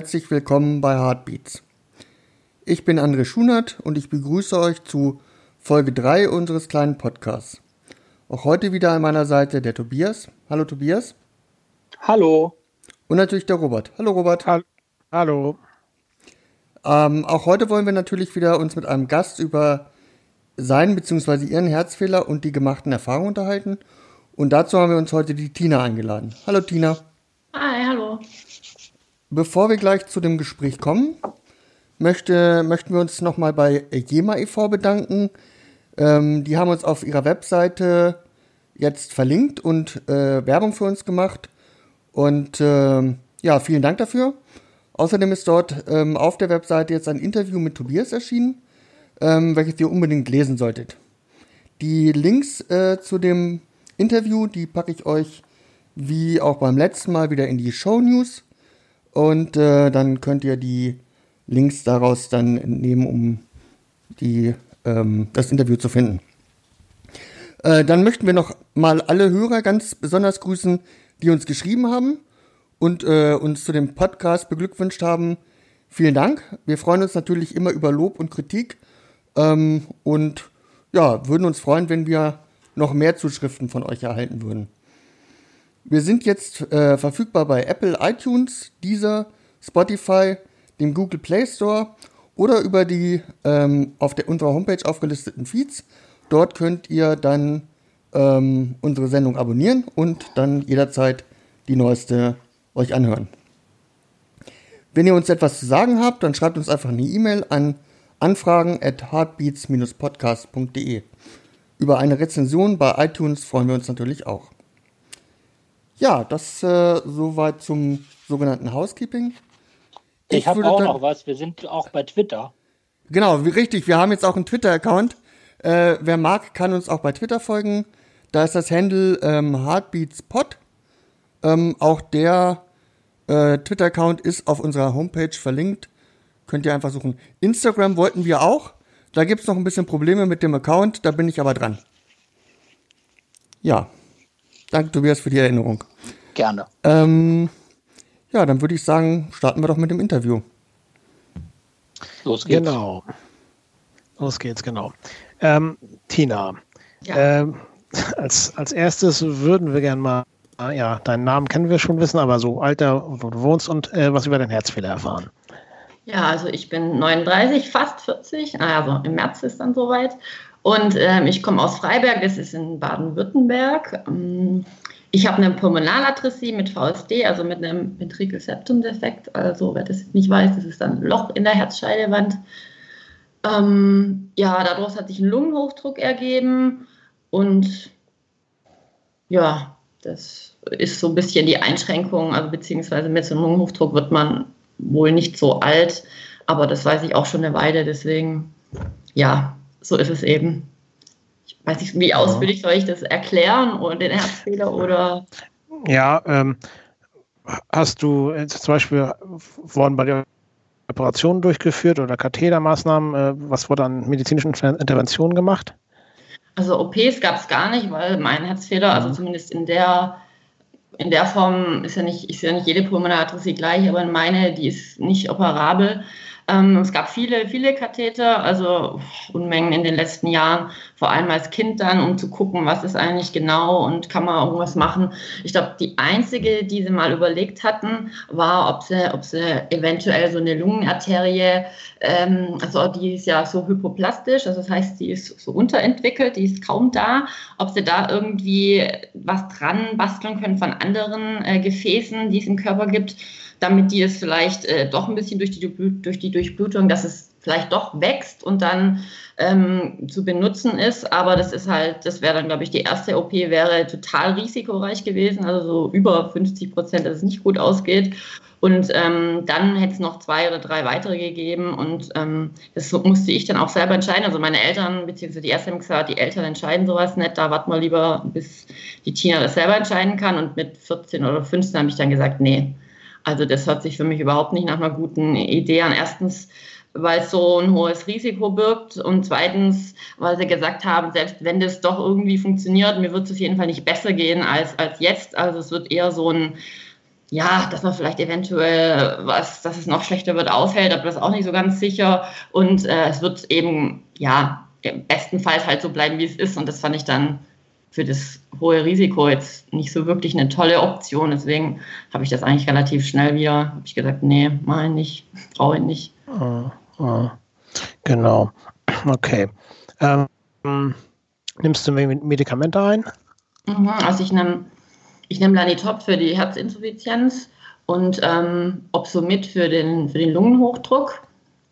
Herzlich willkommen bei Heartbeats. Ich bin André Schunert und ich begrüße euch zu Folge 3 unseres kleinen Podcasts. Auch heute wieder an meiner Seite der Tobias. Hallo Tobias. Hallo. Und natürlich der Robert. Hallo Robert. Ha Hallo. Ähm, auch heute wollen wir natürlich wieder uns mit einem Gast über seinen bzw. ihren Herzfehler und die gemachten Erfahrungen unterhalten. Und dazu haben wir uns heute die Tina eingeladen. Hallo Tina. Hi, hallo. Bevor wir gleich zu dem Gespräch kommen, möchte, möchten wir uns nochmal bei Jema e.V. bedanken. Ähm, die haben uns auf ihrer Webseite jetzt verlinkt und äh, Werbung für uns gemacht. Und äh, ja, vielen Dank dafür. Außerdem ist dort ähm, auf der Webseite jetzt ein Interview mit Tobias erschienen, ähm, welches ihr unbedingt lesen solltet. Die Links äh, zu dem Interview, die packe ich euch wie auch beim letzten Mal wieder in die Show News. Und äh, dann könnt ihr die Links daraus dann entnehmen, um die, ähm, das Interview zu finden. Äh, dann möchten wir noch mal alle Hörer ganz besonders grüßen, die uns geschrieben haben und äh, uns zu dem Podcast beglückwünscht haben. Vielen Dank. Wir freuen uns natürlich immer über Lob und Kritik ähm, und ja, würden uns freuen, wenn wir noch mehr Zuschriften von euch erhalten würden. Wir sind jetzt äh, verfügbar bei Apple iTunes, Deezer, Spotify, dem Google Play Store oder über die ähm, auf der, unserer Homepage aufgelisteten Feeds. Dort könnt ihr dann ähm, unsere Sendung abonnieren und dann jederzeit die neueste euch anhören. Wenn ihr uns etwas zu sagen habt, dann schreibt uns einfach eine E-Mail an anfragen at heartbeats-podcast.de. Über eine Rezension bei iTunes freuen wir uns natürlich auch. Ja, das äh, soweit zum sogenannten Housekeeping. Ich, ich habe auch dann, noch was. Wir sind auch bei Twitter. Genau, wie, richtig. Wir haben jetzt auch einen Twitter-Account. Äh, wer mag, kann uns auch bei Twitter folgen. Da ist das Handle ähm, HeartbeatsPod. Ähm, auch der äh, Twitter-Account ist auf unserer Homepage verlinkt. Könnt ihr einfach suchen. Instagram wollten wir auch. Da gibt es noch ein bisschen Probleme mit dem Account. Da bin ich aber dran. Ja. Danke, Tobias, für die Erinnerung. Gerne. Ähm, ja, dann würde ich sagen, starten wir doch mit dem Interview. Los geht's. Genau. Los geht's, genau. Ähm, Tina, ja. ähm, als, als erstes würden wir gerne mal, ja, deinen Namen kennen wir schon wissen, aber so Alter, wo du wohnst und äh, was über deinen Herzfehler erfahren. Ja, also ich bin 39, fast 40, also im März ist dann soweit und ähm, ich komme aus Freiberg, das ist in Baden-Württemberg. Ähm, ich habe eine Pulmonalatresie mit VSD, also mit einem Ventrikelseptumdefekt. Also wer das nicht weiß, das ist dann ein Loch in der Herzscheidewand. Ähm, ja, daraus hat sich ein Lungenhochdruck ergeben und ja, das ist so ein bisschen die Einschränkung, also beziehungsweise mit so einem Lungenhochdruck wird man wohl nicht so alt, aber das weiß ich auch schon eine Weile, deswegen ja, so ist es eben. Ich weiß nicht, wie ausführlich soll ich das erklären oder den Herzfehler oder. Ja, ähm, hast du zum Beispiel wurden bei der Operationen durchgeführt oder Kathetermaßnahmen? Äh, was wurde an medizinischen Interventionen gemacht? Also OPs gab es gar nicht, weil mein Herzfehler, also mhm. zumindest in der in der Form ist ja nicht, ist ja nicht jede Pulmonararthritis gleich, aber meine, die ist nicht operabel. Ähm, es gab viele, viele Katheter, also Unmengen in den letzten Jahren, vor allem als Kind dann, um zu gucken, was ist eigentlich genau und kann man irgendwas machen. Ich glaube, die einzige, die sie mal überlegt hatten, war, ob sie, ob sie eventuell so eine Lungenarterie, ähm, also die ist ja so hypoplastisch, also das heißt, die ist so unterentwickelt, die ist kaum da, ob sie da irgendwie was dran basteln können von anderen äh, Gefäßen, die es im Körper gibt damit die es vielleicht äh, doch ein bisschen durch die, durch die Durchblutung, dass es vielleicht doch wächst und dann ähm, zu benutzen ist. Aber das ist halt, das wäre dann, glaube ich, die erste OP wäre total risikoreich gewesen, also so über 50 Prozent, dass es nicht gut ausgeht. Und ähm, dann hätte es noch zwei oder drei weitere gegeben und ähm, das musste ich dann auch selber entscheiden. Also meine Eltern, beziehungsweise die erste haben gesagt, die Eltern entscheiden sowas nicht, da warten wir lieber, bis die Tina das selber entscheiden kann. Und mit 14 oder 15 habe ich dann gesagt, nee, also das hört sich für mich überhaupt nicht nach einer guten Idee an. Erstens, weil es so ein hohes Risiko birgt und zweitens, weil sie gesagt haben, selbst wenn das doch irgendwie funktioniert, mir wird es auf jeden Fall nicht besser gehen als, als jetzt. Also es wird eher so ein, ja, dass man vielleicht eventuell was, dass es noch schlechter wird, aushält, aber das ist auch nicht so ganz sicher. Und äh, es wird eben, ja, bestenfalls halt so bleiben, wie es ist. Und das fand ich dann für das hohe Risiko jetzt nicht so wirklich eine tolle Option. Deswegen habe ich das eigentlich relativ schnell wieder, habe ich gesagt, nee, mach ich nicht, brauche ich nicht. Ah, ah. Genau. Okay. Ähm, nimmst du Medikamente ein? Mhm, also ich nehme ich nehm Lanitop für die Herzinsuffizienz und ähm, Opsomit für den, für den Lungenhochdruck.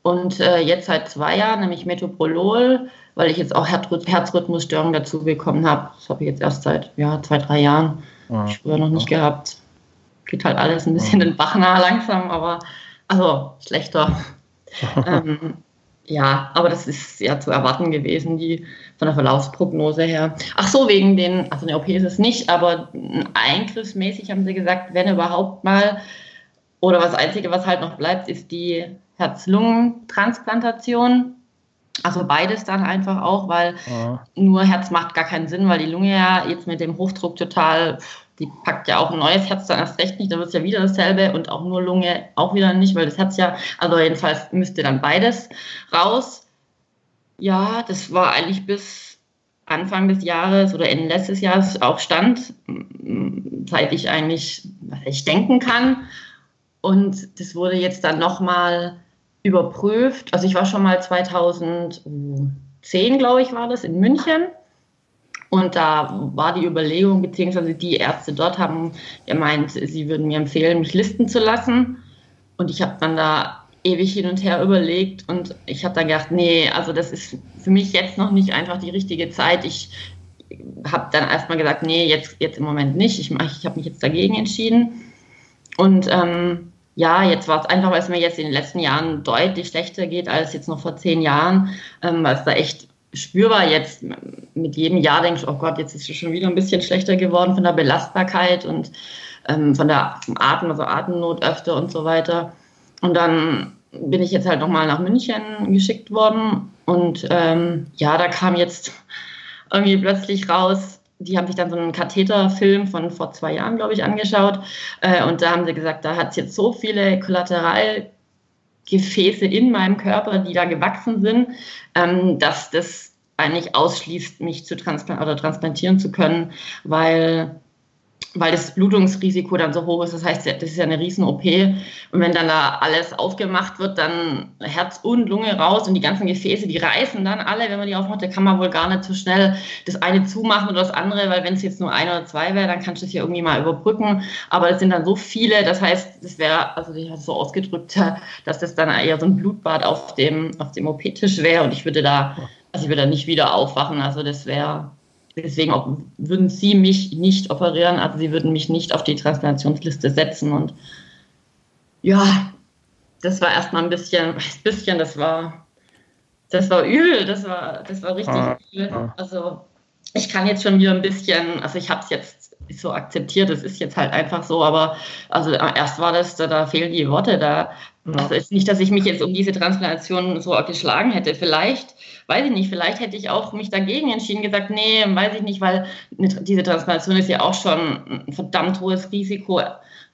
Und äh, jetzt seit zwei Jahren nämlich Metoprolol weil ich jetzt auch Herzrhythmusstörungen dazu bekommen habe. Das habe ich jetzt erst seit ja, zwei, drei Jahren. Ja. Ich früher noch nicht ja. gehabt. Geht halt alles ein bisschen ja. den Bach nah langsam, aber also schlechter. ähm, ja, aber das ist ja zu erwarten gewesen, die von der Verlaufsprognose her. Ach so, wegen den, also eine OP ist es nicht, aber eingriffsmäßig haben sie gesagt, wenn überhaupt mal, oder das Einzige, was halt noch bleibt, ist die Herz-Lungen-Transplantation. Also beides dann einfach auch, weil ja. nur Herz macht gar keinen Sinn, weil die Lunge ja jetzt mit dem Hochdruck total, die packt ja auch ein neues Herz dann erst recht nicht, dann wird es ja wieder dasselbe und auch nur Lunge auch wieder nicht, weil das Herz ja, also jedenfalls müsste dann beides raus. Ja, das war eigentlich bis Anfang des Jahres oder Ende letztes Jahres auch Stand, seit ich eigentlich, was ich denken kann. Und das wurde jetzt dann nochmal überprüft. Also ich war schon mal 2010, glaube ich, war das in München. Und da war die Überlegung, beziehungsweise die Ärzte dort haben gemeint, sie würden mir empfehlen, mich listen zu lassen. Und ich habe dann da ewig hin und her überlegt und ich habe dann gedacht, nee, also das ist für mich jetzt noch nicht einfach die richtige Zeit. Ich habe dann erstmal gesagt, nee, jetzt, jetzt im Moment nicht. Ich, ich habe mich jetzt dagegen entschieden. Und ähm, ja, jetzt war es einfach, weil es mir jetzt in den letzten Jahren deutlich schlechter geht als jetzt noch vor zehn Jahren, ähm, weil es da echt spürbar jetzt mit jedem Jahr denkst, oh Gott, jetzt ist es schon wieder ein bisschen schlechter geworden von der Belastbarkeit und ähm, von der Atem, also Atemnot öfter und so weiter. Und dann bin ich jetzt halt nochmal nach München geschickt worden und ähm, ja, da kam jetzt irgendwie plötzlich raus, die haben sich dann so einen Katheterfilm von vor zwei Jahren, glaube ich, angeschaut. Äh, und da haben sie gesagt, da hat es jetzt so viele Kollateralgefäße in meinem Körper, die da gewachsen sind, ähm, dass das eigentlich ausschließt, mich zu transplantieren oder transplantieren zu können, weil weil das Blutungsrisiko dann so hoch ist. Das heißt, das ist ja eine Riesen-OP. Und wenn dann da alles aufgemacht wird, dann Herz und Lunge raus und die ganzen Gefäße, die reißen dann alle, wenn man die aufmacht, da kann man wohl gar nicht so schnell das eine zumachen oder das andere, weil wenn es jetzt nur ein oder zwei wäre, dann kannst du es ja irgendwie mal überbrücken. Aber es sind dann so viele, das heißt, das wäre, also ich habe so ausgedrückt, dass das dann eher so ein Blutbad auf dem, auf dem OP-Tisch wäre und ich würde da, also ich würde da nicht wieder aufwachen. Also das wäre Deswegen auch, würden sie mich nicht operieren, also sie würden mich nicht auf die Transplantationsliste setzen. Und ja, das war erstmal ein bisschen, ein bisschen, das war, das war übel, das war, das war richtig ah, übel. Ah. Also ich kann jetzt schon wieder ein bisschen, also ich habe es jetzt so akzeptiert, es ist jetzt halt einfach so, aber also erst war das, da, da fehlen die Worte, da, also ist nicht, dass ich mich jetzt um diese Transplantation so geschlagen hätte. Vielleicht weiß ich nicht, vielleicht hätte ich auch mich dagegen entschieden, gesagt, nee, weiß ich nicht, weil diese Transplantation ist ja auch schon ein verdammt hohes Risiko.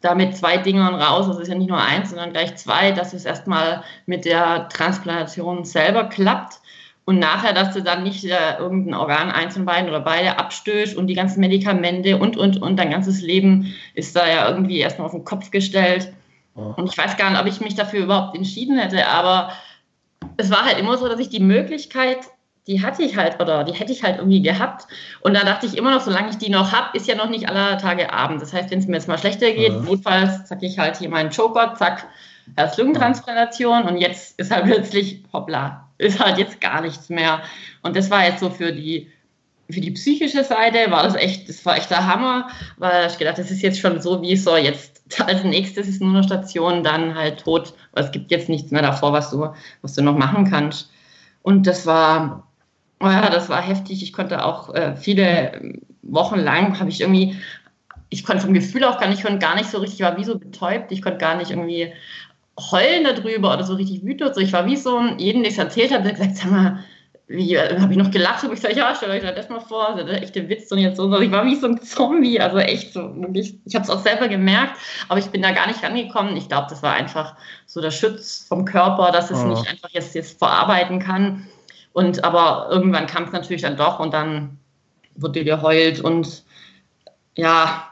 Da mit zwei Dingern raus, das ist ja nicht nur eins, sondern gleich zwei, dass es erstmal mit der Transplantation selber klappt und nachher, dass du dann nicht äh, irgendein Organ, eins von beiden oder beide abstößt und die ganzen Medikamente und, und, und dein ganzes Leben ist da ja irgendwie erstmal auf den Kopf gestellt. Und ich weiß gar nicht, ob ich mich dafür überhaupt entschieden hätte, aber es war halt immer so, dass ich die Möglichkeit, die hatte ich halt oder die hätte ich halt irgendwie gehabt. Und da dachte ich immer noch, solange ich die noch habe, ist ja noch nicht aller Tage Abend. Das heißt, wenn es mir jetzt mal schlechter geht, ja. notfalls zack ich halt hier meinen Joker, zack, Herz-Lungen-Transplantation und jetzt ist halt plötzlich, hoppla, ist halt jetzt gar nichts mehr. Und das war jetzt so für die, für die psychische Seite war das echt, das war echt der Hammer, weil ich gedacht, das ist jetzt schon so, wie so jetzt als nächstes ist nur eine Station, dann halt tot, es gibt jetzt nichts mehr davor, was du, was du noch machen kannst. Und das war, oh ja, das war heftig. Ich konnte auch äh, viele Wochen lang, habe ich irgendwie, ich konnte vom Gefühl auch gar nicht, ich gar nicht so richtig, ich war wie so betäubt, ich konnte gar nicht irgendwie heulen darüber oder so richtig wütend. So, ich war wie so ein, jedem, der es erzählt hat, der gesagt, sag mal, wie, habe ich noch gelacht, habe ich gesagt, ja, stellt euch das mal vor, das ist echt ein Witz und jetzt so. Ich war wie so ein Zombie, also echt so, wirklich, ich habe es auch selber gemerkt, aber ich bin da gar nicht rangekommen. Ich glaube, das war einfach so der Schutz vom Körper, dass es oh. nicht einfach jetzt, jetzt verarbeiten kann. Und aber irgendwann kam es natürlich dann doch und dann wurde geheult und ja,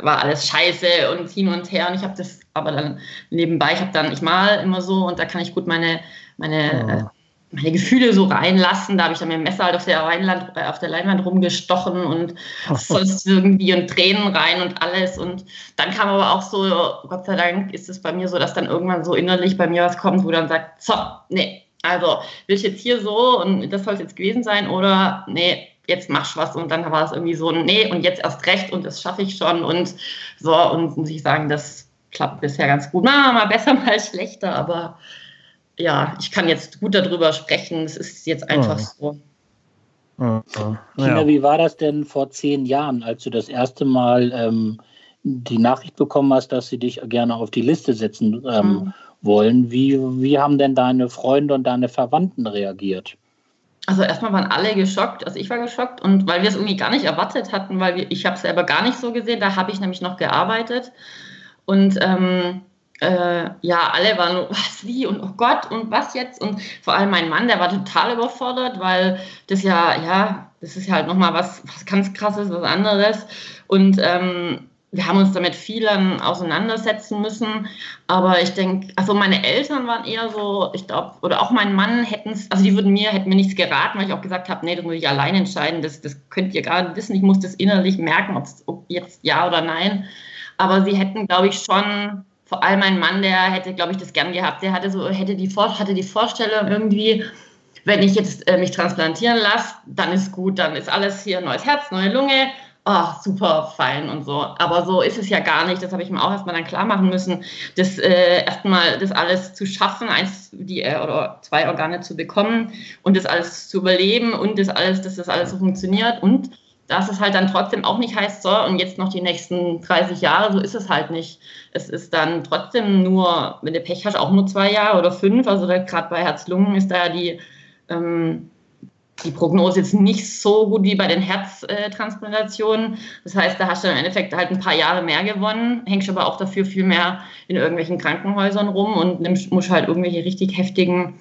war alles scheiße und hin und her. Und ich habe das aber dann nebenbei, ich habe dann, ich mal immer so und da kann ich gut meine, meine, oh. Meine Gefühle so reinlassen. Da habe ich dann mit dem Messer halt auf der, Rheinland, auf der Leinwand rumgestochen und sonst irgendwie und Tränen rein und alles. Und dann kam aber auch so, Gott sei Dank ist es bei mir so, dass dann irgendwann so innerlich bei mir was kommt, wo dann sagt, so, nee, also will ich jetzt hier so und das soll es jetzt gewesen sein oder nee, jetzt machst was und dann war es irgendwie so, nee, und jetzt erst recht und das schaffe ich schon und so und muss ich sagen, das klappt bisher ganz gut. Mal, mal besser, mal schlechter, aber ja, ich kann jetzt gut darüber sprechen. Es ist jetzt einfach so. Ja. Tina, wie war das denn vor zehn Jahren, als du das erste Mal ähm, die Nachricht bekommen hast, dass sie dich gerne auf die Liste setzen ähm, mhm. wollen? Wie, wie haben denn deine Freunde und deine Verwandten reagiert? also erstmal waren alle geschockt, also ich war geschockt und weil wir es irgendwie gar nicht erwartet hatten, weil wir, ich habe es selber gar nicht so gesehen, da habe ich nämlich noch gearbeitet und ähm, äh, ja, alle waren, was, wie und oh Gott und was jetzt und vor allem mein Mann, der war total überfordert, weil das ja, ja, das ist ja halt nochmal was, was ganz krasses, was anderes und ähm, wir haben uns damit viel auseinandersetzen müssen. Aber ich denke, also meine Eltern waren eher so, ich glaube, oder auch mein Mann hätten es, also die würden mir, hätten mir nichts geraten, weil ich auch gesagt habe, nee, das muss ich allein entscheiden. Das, das könnt ihr gar nicht wissen. Ich muss das innerlich merken, ob jetzt ja oder nein. Aber sie hätten, glaube ich, schon, vor allem mein Mann, der hätte, glaube ich, das gern gehabt. Der hatte so, hätte die, hatte die Vorstellung irgendwie, wenn ich jetzt äh, mich transplantieren lasse, dann ist gut, dann ist alles hier neues Herz, neue Lunge oh, super fein und so. Aber so ist es ja gar nicht. Das habe ich mir auch erstmal dann klar machen müssen, das äh, erstmal das alles zu schaffen, eins die äh, oder zwei Organe zu bekommen und das alles zu überleben und das alles, dass das alles so funktioniert und dass es halt dann trotzdem auch nicht heißt, so und jetzt noch die nächsten 30 Jahre, so ist es halt nicht. Es ist dann trotzdem nur, wenn du Pech hast, auch nur zwei Jahre oder fünf. Also gerade bei Herz-Lungen ist da die ähm, die Prognose jetzt nicht so gut wie bei den Herztransplantationen. Das heißt, da hast du im Endeffekt halt ein paar Jahre mehr gewonnen, hängst aber auch dafür viel mehr in irgendwelchen Krankenhäusern rum und nimmst, musst halt irgendwelche richtig heftigen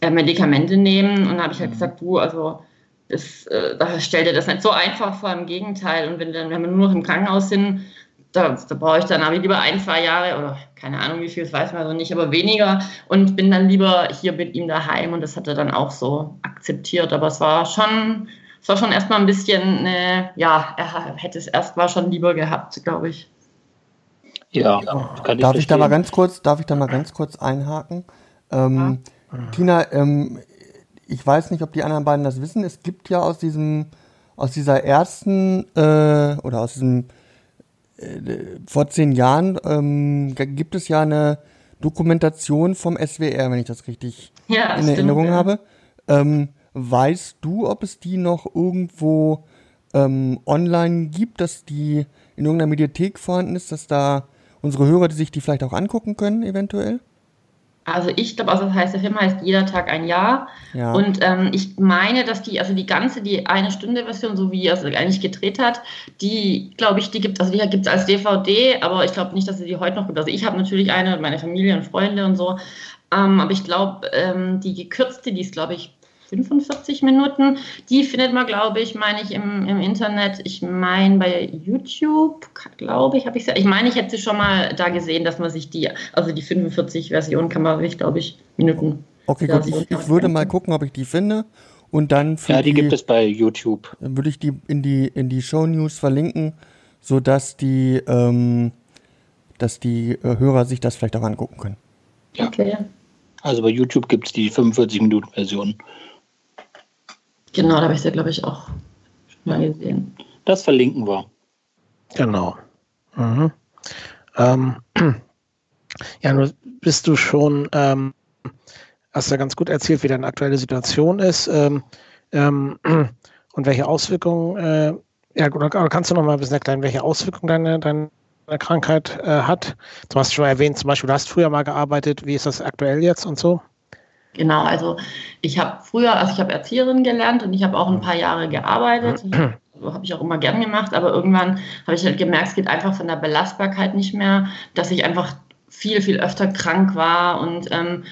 äh, Medikamente nehmen. Und da habe ich halt mhm. gesagt, du, also das, äh, da stell dir das nicht so einfach vor, im Gegenteil. Und wenn, dann, wenn wir nur noch im Krankenhaus sind, da, da brauche ich dann aber lieber ein, zwei Jahre oder keine Ahnung wie viel, das weiß man so nicht, aber weniger und bin dann lieber hier mit ihm daheim und das hat er dann auch so akzeptiert. Aber es war schon, es war schon erstmal ein bisschen, äh, ja, er hätte es erstmal schon lieber gehabt, glaube ich. Ja, kann ich darf ich da mal ganz kurz, darf ich da mal ganz kurz einhaken? Ähm, ja. Tina, ähm, ich weiß nicht, ob die anderen beiden das wissen. Es gibt ja aus diesem, aus dieser ersten äh, oder aus diesem äh, vor zehn Jahren ähm, gibt es ja eine Dokumentation vom SWR, wenn ich das richtig ja, in stimmt, Erinnerung ja. habe. Ähm, weißt du, ob es die noch irgendwo ähm, online gibt, dass die in irgendeiner Mediathek vorhanden ist, dass da unsere Hörer die sich die vielleicht auch angucken können, eventuell? Also ich glaube, also das heißt, der Film heißt Jeder Tag ein Jahr. Ja. Und ähm, ich meine, dass die, also die ganze, die eine Stunde Version, so wie er es eigentlich gedreht hat, die, glaube ich, die gibt, also die gibt es als DVD, aber ich glaube nicht, dass sie die heute noch gibt. Also ich habe natürlich eine, meine Familie und Freunde und so. Ähm, aber ich glaube, ähm, die gekürzte, die ist, glaube ich, 45 Minuten. Die findet man, glaube ich, meine ich im, im Internet. Ich meine bei YouTube, glaube ich, habe ich Ich meine, ich hätte sie schon mal da gesehen, dass man sich die, also die 45 Version kann man sich, glaube ich, Minuten. Okay, gut. Ich, ich würde mal gucken, ob ich die finde. Und dann Ja, die, die gibt es bei YouTube. Dann würde ich die in die in die Show News verlinken, sodass die ähm, dass die äh, Hörer sich das vielleicht auch angucken können. Ja. Okay. Also bei YouTube gibt es die 45-Minuten-Version. Genau, da habe ich sie, glaube ich, auch schon mal gesehen. Das verlinken wir. Genau. Mhm. Ähm, ja, nun bist du schon, ähm, hast ja ganz gut erzählt, wie deine aktuelle Situation ist ähm, ähm und welche Auswirkungen, äh, ja, oder, kannst du noch mal ein bisschen erklären, welche Auswirkungen deine, deine Krankheit äh, hat? Du hast schon erwähnt, zum Beispiel, du hast früher mal gearbeitet, wie ist das aktuell jetzt und so? Genau, also ich habe früher, also ich habe Erzieherin gelernt und ich habe auch ein paar Jahre gearbeitet. Also habe ich auch immer gern gemacht, aber irgendwann habe ich halt gemerkt, es geht einfach von der Belastbarkeit nicht mehr, dass ich einfach viel, viel öfter krank war und ähm,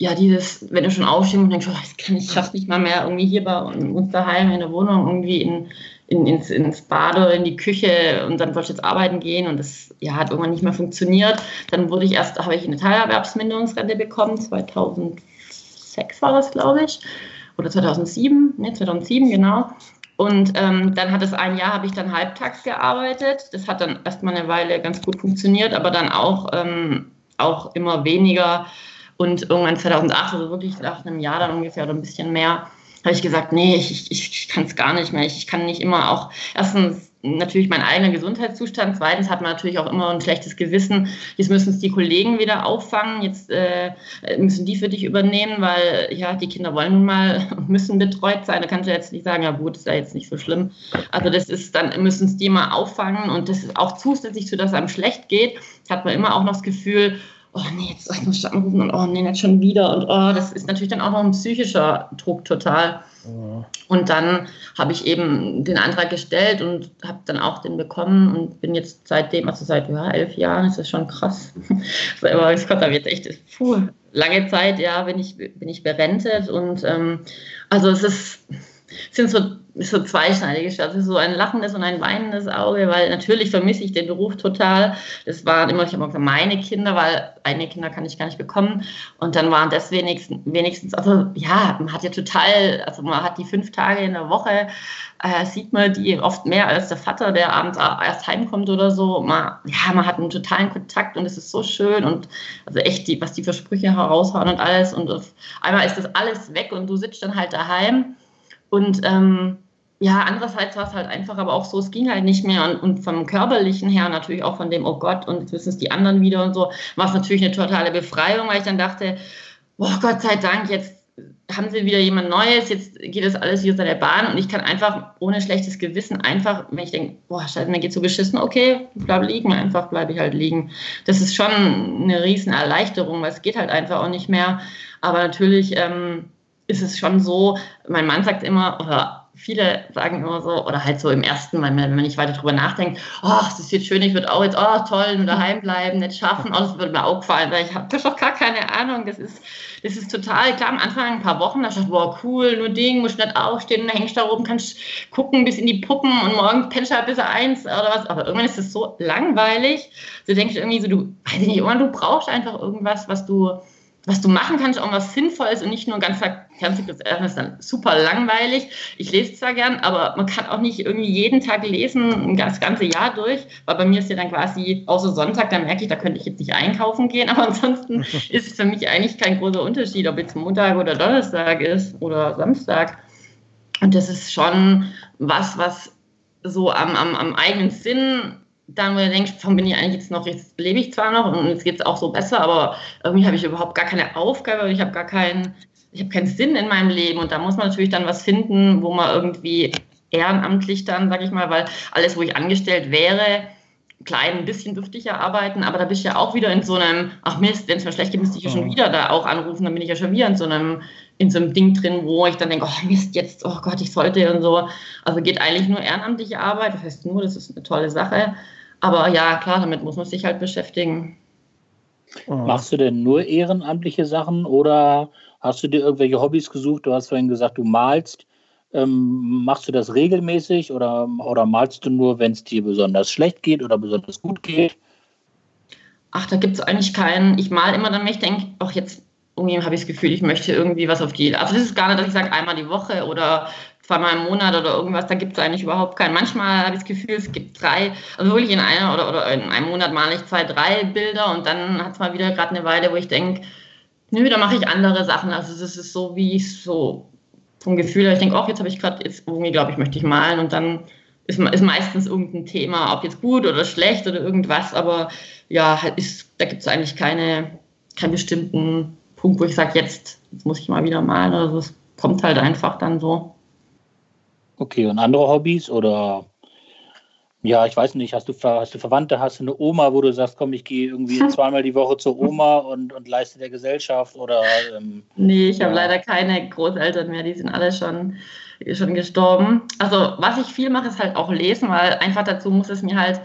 ja, dieses, wenn du schon aufstehst und denkst, oh, das kann ich schaff's nicht mal mehr, irgendwie hier bei uns daheim in der Wohnung irgendwie in, in, ins, ins Bad oder in die Küche und dann wollte ich jetzt arbeiten gehen und das ja, hat irgendwann nicht mehr funktioniert. Dann wurde ich erst, habe ich eine Teilerwerbsminderungsrente bekommen, 2000 2006 war das, glaube ich, oder 2007, ne, 2007, genau. Und ähm, dann hat es ein Jahr, habe ich dann halbtags gearbeitet. Das hat dann erstmal eine Weile ganz gut funktioniert, aber dann auch, ähm, auch immer weniger. Und irgendwann 2008, also wirklich nach einem Jahr dann ungefähr oder ein bisschen mehr, habe ich gesagt, nee, ich, ich, ich kann es gar nicht mehr. Ich, ich kann nicht immer auch, erstens natürlich mein eigener Gesundheitszustand. Zweitens hat man natürlich auch immer ein schlechtes Gewissen. Jetzt müssen es die Kollegen wieder auffangen. Jetzt äh, müssen die für dich übernehmen, weil ja, die Kinder wollen nun mal müssen betreut sein. Da kannst du jetzt nicht sagen, ja gut, ist ja jetzt nicht so schlimm. Also das ist dann, müssen es die mal auffangen und das ist auch zusätzlich zu, dass einem schlecht geht, hat man immer auch noch das Gefühl, oh nee, jetzt soll ich noch anrufen und oh nee, nicht schon wieder. Und oh, das ist natürlich dann auch noch ein psychischer Druck total. Und dann habe ich eben den Antrag gestellt und habe dann auch den bekommen und bin jetzt seitdem, also seit ja, elf Jahren, ist das schon krass. Aber ich Gott, da wird echt puh, lange Zeit, ja, bin ich, bin ich berentet und ähm, also es ist sind so, so zweischneidig. Also so ein lachendes und ein weinendes Auge, weil natürlich vermisse ich den Beruf total. Das waren immer, ich habe gesagt, meine Kinder, weil eigene Kinder kann ich gar nicht bekommen. Und dann waren das wenigstens, wenigstens, also ja, man hat ja total, also man hat die fünf Tage in der Woche, äh, sieht man die oft mehr als der Vater, der abends erst heimkommt oder so. Man, ja, man hat einen totalen Kontakt und es ist so schön und also echt, die, was die für Sprüche heraushauen und alles. Und auf einmal ist das alles weg und du sitzt dann halt daheim und ähm, ja, andererseits war es halt einfach, aber auch so, es ging halt nicht mehr. Und, und vom Körperlichen her natürlich auch von dem, oh Gott, und jetzt wissen es die anderen wieder und so, war es natürlich eine totale Befreiung, weil ich dann dachte, boah, Gott sei Dank, jetzt haben sie wieder jemand Neues, jetzt geht das alles wieder der Bahn und ich kann einfach ohne schlechtes Gewissen einfach, wenn ich denke, boah, scheiße, mir geht so beschissen, okay, bleib liegen, einfach bleibe ich halt liegen. Das ist schon eine riesen Erleichterung, weil es geht halt einfach auch nicht mehr. Aber natürlich ähm, ist es schon so, mein Mann sagt immer, oder viele sagen immer so, oder halt so im ersten Mal, wenn man nicht weiter drüber nachdenkt, oh, das ist jetzt schön, ich würde auch jetzt, oh, toll, nur daheim bleiben, nicht schaffen, oh, das würde mir auch gefallen, weil ich habe doch gar keine Ahnung, das ist, das ist total, klar, am Anfang ein paar Wochen, da dachte ich, boah, cool, nur Ding, musst nicht aufstehen, da hängst da oben, kannst gucken bis in die Puppen und morgen pennst du halt bis eins oder was, aber irgendwann ist es so langweilig, so denke ich irgendwie so, du, weiß ich nicht, irgendwann, du brauchst einfach irgendwas, was du, was du machen kannst, auch was Sinnvolles und nicht nur ganz Fernsehen, das ist dann super langweilig. Ich lese zwar gern, aber man kann auch nicht irgendwie jeden Tag lesen, das ganze Jahr durch, weil bei mir ist ja dann quasi, außer Sonntag, da merke ich, da könnte ich jetzt nicht einkaufen gehen, aber ansonsten ist es für mich eigentlich kein großer Unterschied, ob jetzt Montag oder Donnerstag ist oder Samstag. Und das ist schon was, was so am, am, am eigenen Sinn dann, wo du denkst, warum bin ich eigentlich jetzt noch, jetzt lebe ich zwar noch und jetzt geht es auch so besser, aber irgendwie habe ich überhaupt gar keine Aufgabe, ich habe gar keinen, ich habe keinen Sinn in meinem Leben und da muss man natürlich dann was finden, wo man irgendwie ehrenamtlich dann, sage ich mal, weil alles, wo ich angestellt wäre, klein, ein bisschen dürfte ich ja arbeiten, aber da bist du ja auch wieder in so einem, ach Mist, wenn es mir schlecht geht, müsste ich ja schon wieder da auch anrufen, dann bin ich ja schon wieder in so einem, in so einem Ding drin, wo ich dann denke, oh Mist, jetzt, oh Gott, ich sollte und so. Also geht eigentlich nur ehrenamtliche Arbeit, das heißt nur, das ist eine tolle Sache. Aber ja, klar, damit muss man sich halt beschäftigen. Machst du denn nur ehrenamtliche Sachen oder hast du dir irgendwelche Hobbys gesucht? Du hast vorhin gesagt, du malst. Ähm, machst du das regelmäßig oder, oder malst du nur, wenn es dir besonders schlecht geht oder besonders gut geht? Ach, da gibt es eigentlich keinen. Ich mal immer dann, wenn ich denke, ach, jetzt irgendwie habe ich das Gefühl, ich möchte irgendwie was auf die. Also, das ist gar nicht, dass ich sage, einmal die Woche oder zweimal im Monat oder irgendwas, da gibt es eigentlich überhaupt keinen. Manchmal habe ich das Gefühl, es gibt drei, also wirklich in einer oder, oder in einem Monat male ich zwei, drei Bilder und dann hat es mal wieder gerade eine Weile, wo ich denke, nö, da mache ich andere Sachen. Also es ist so, wie ich so vom Gefühl her, ich denke, auch jetzt habe ich gerade, jetzt irgendwie glaube ich, möchte ich malen und dann ist, ist meistens irgendein Thema, ob jetzt gut oder schlecht oder irgendwas, aber ja, halt ist, da gibt es eigentlich keine, keinen bestimmten Punkt, wo ich sage, jetzt, jetzt muss ich mal wieder malen. Also es kommt halt einfach dann so. Okay, und andere Hobbys oder ja, ich weiß nicht, hast du, hast du Verwandte, hast du eine Oma, wo du sagst, komm, ich gehe irgendwie zweimal die Woche zur Oma und, und leiste der Gesellschaft oder ähm, Nee, ich ja. habe leider keine Großeltern mehr, die sind alle schon, schon gestorben. Also was ich viel mache, ist halt auch lesen, weil einfach dazu muss es mir halt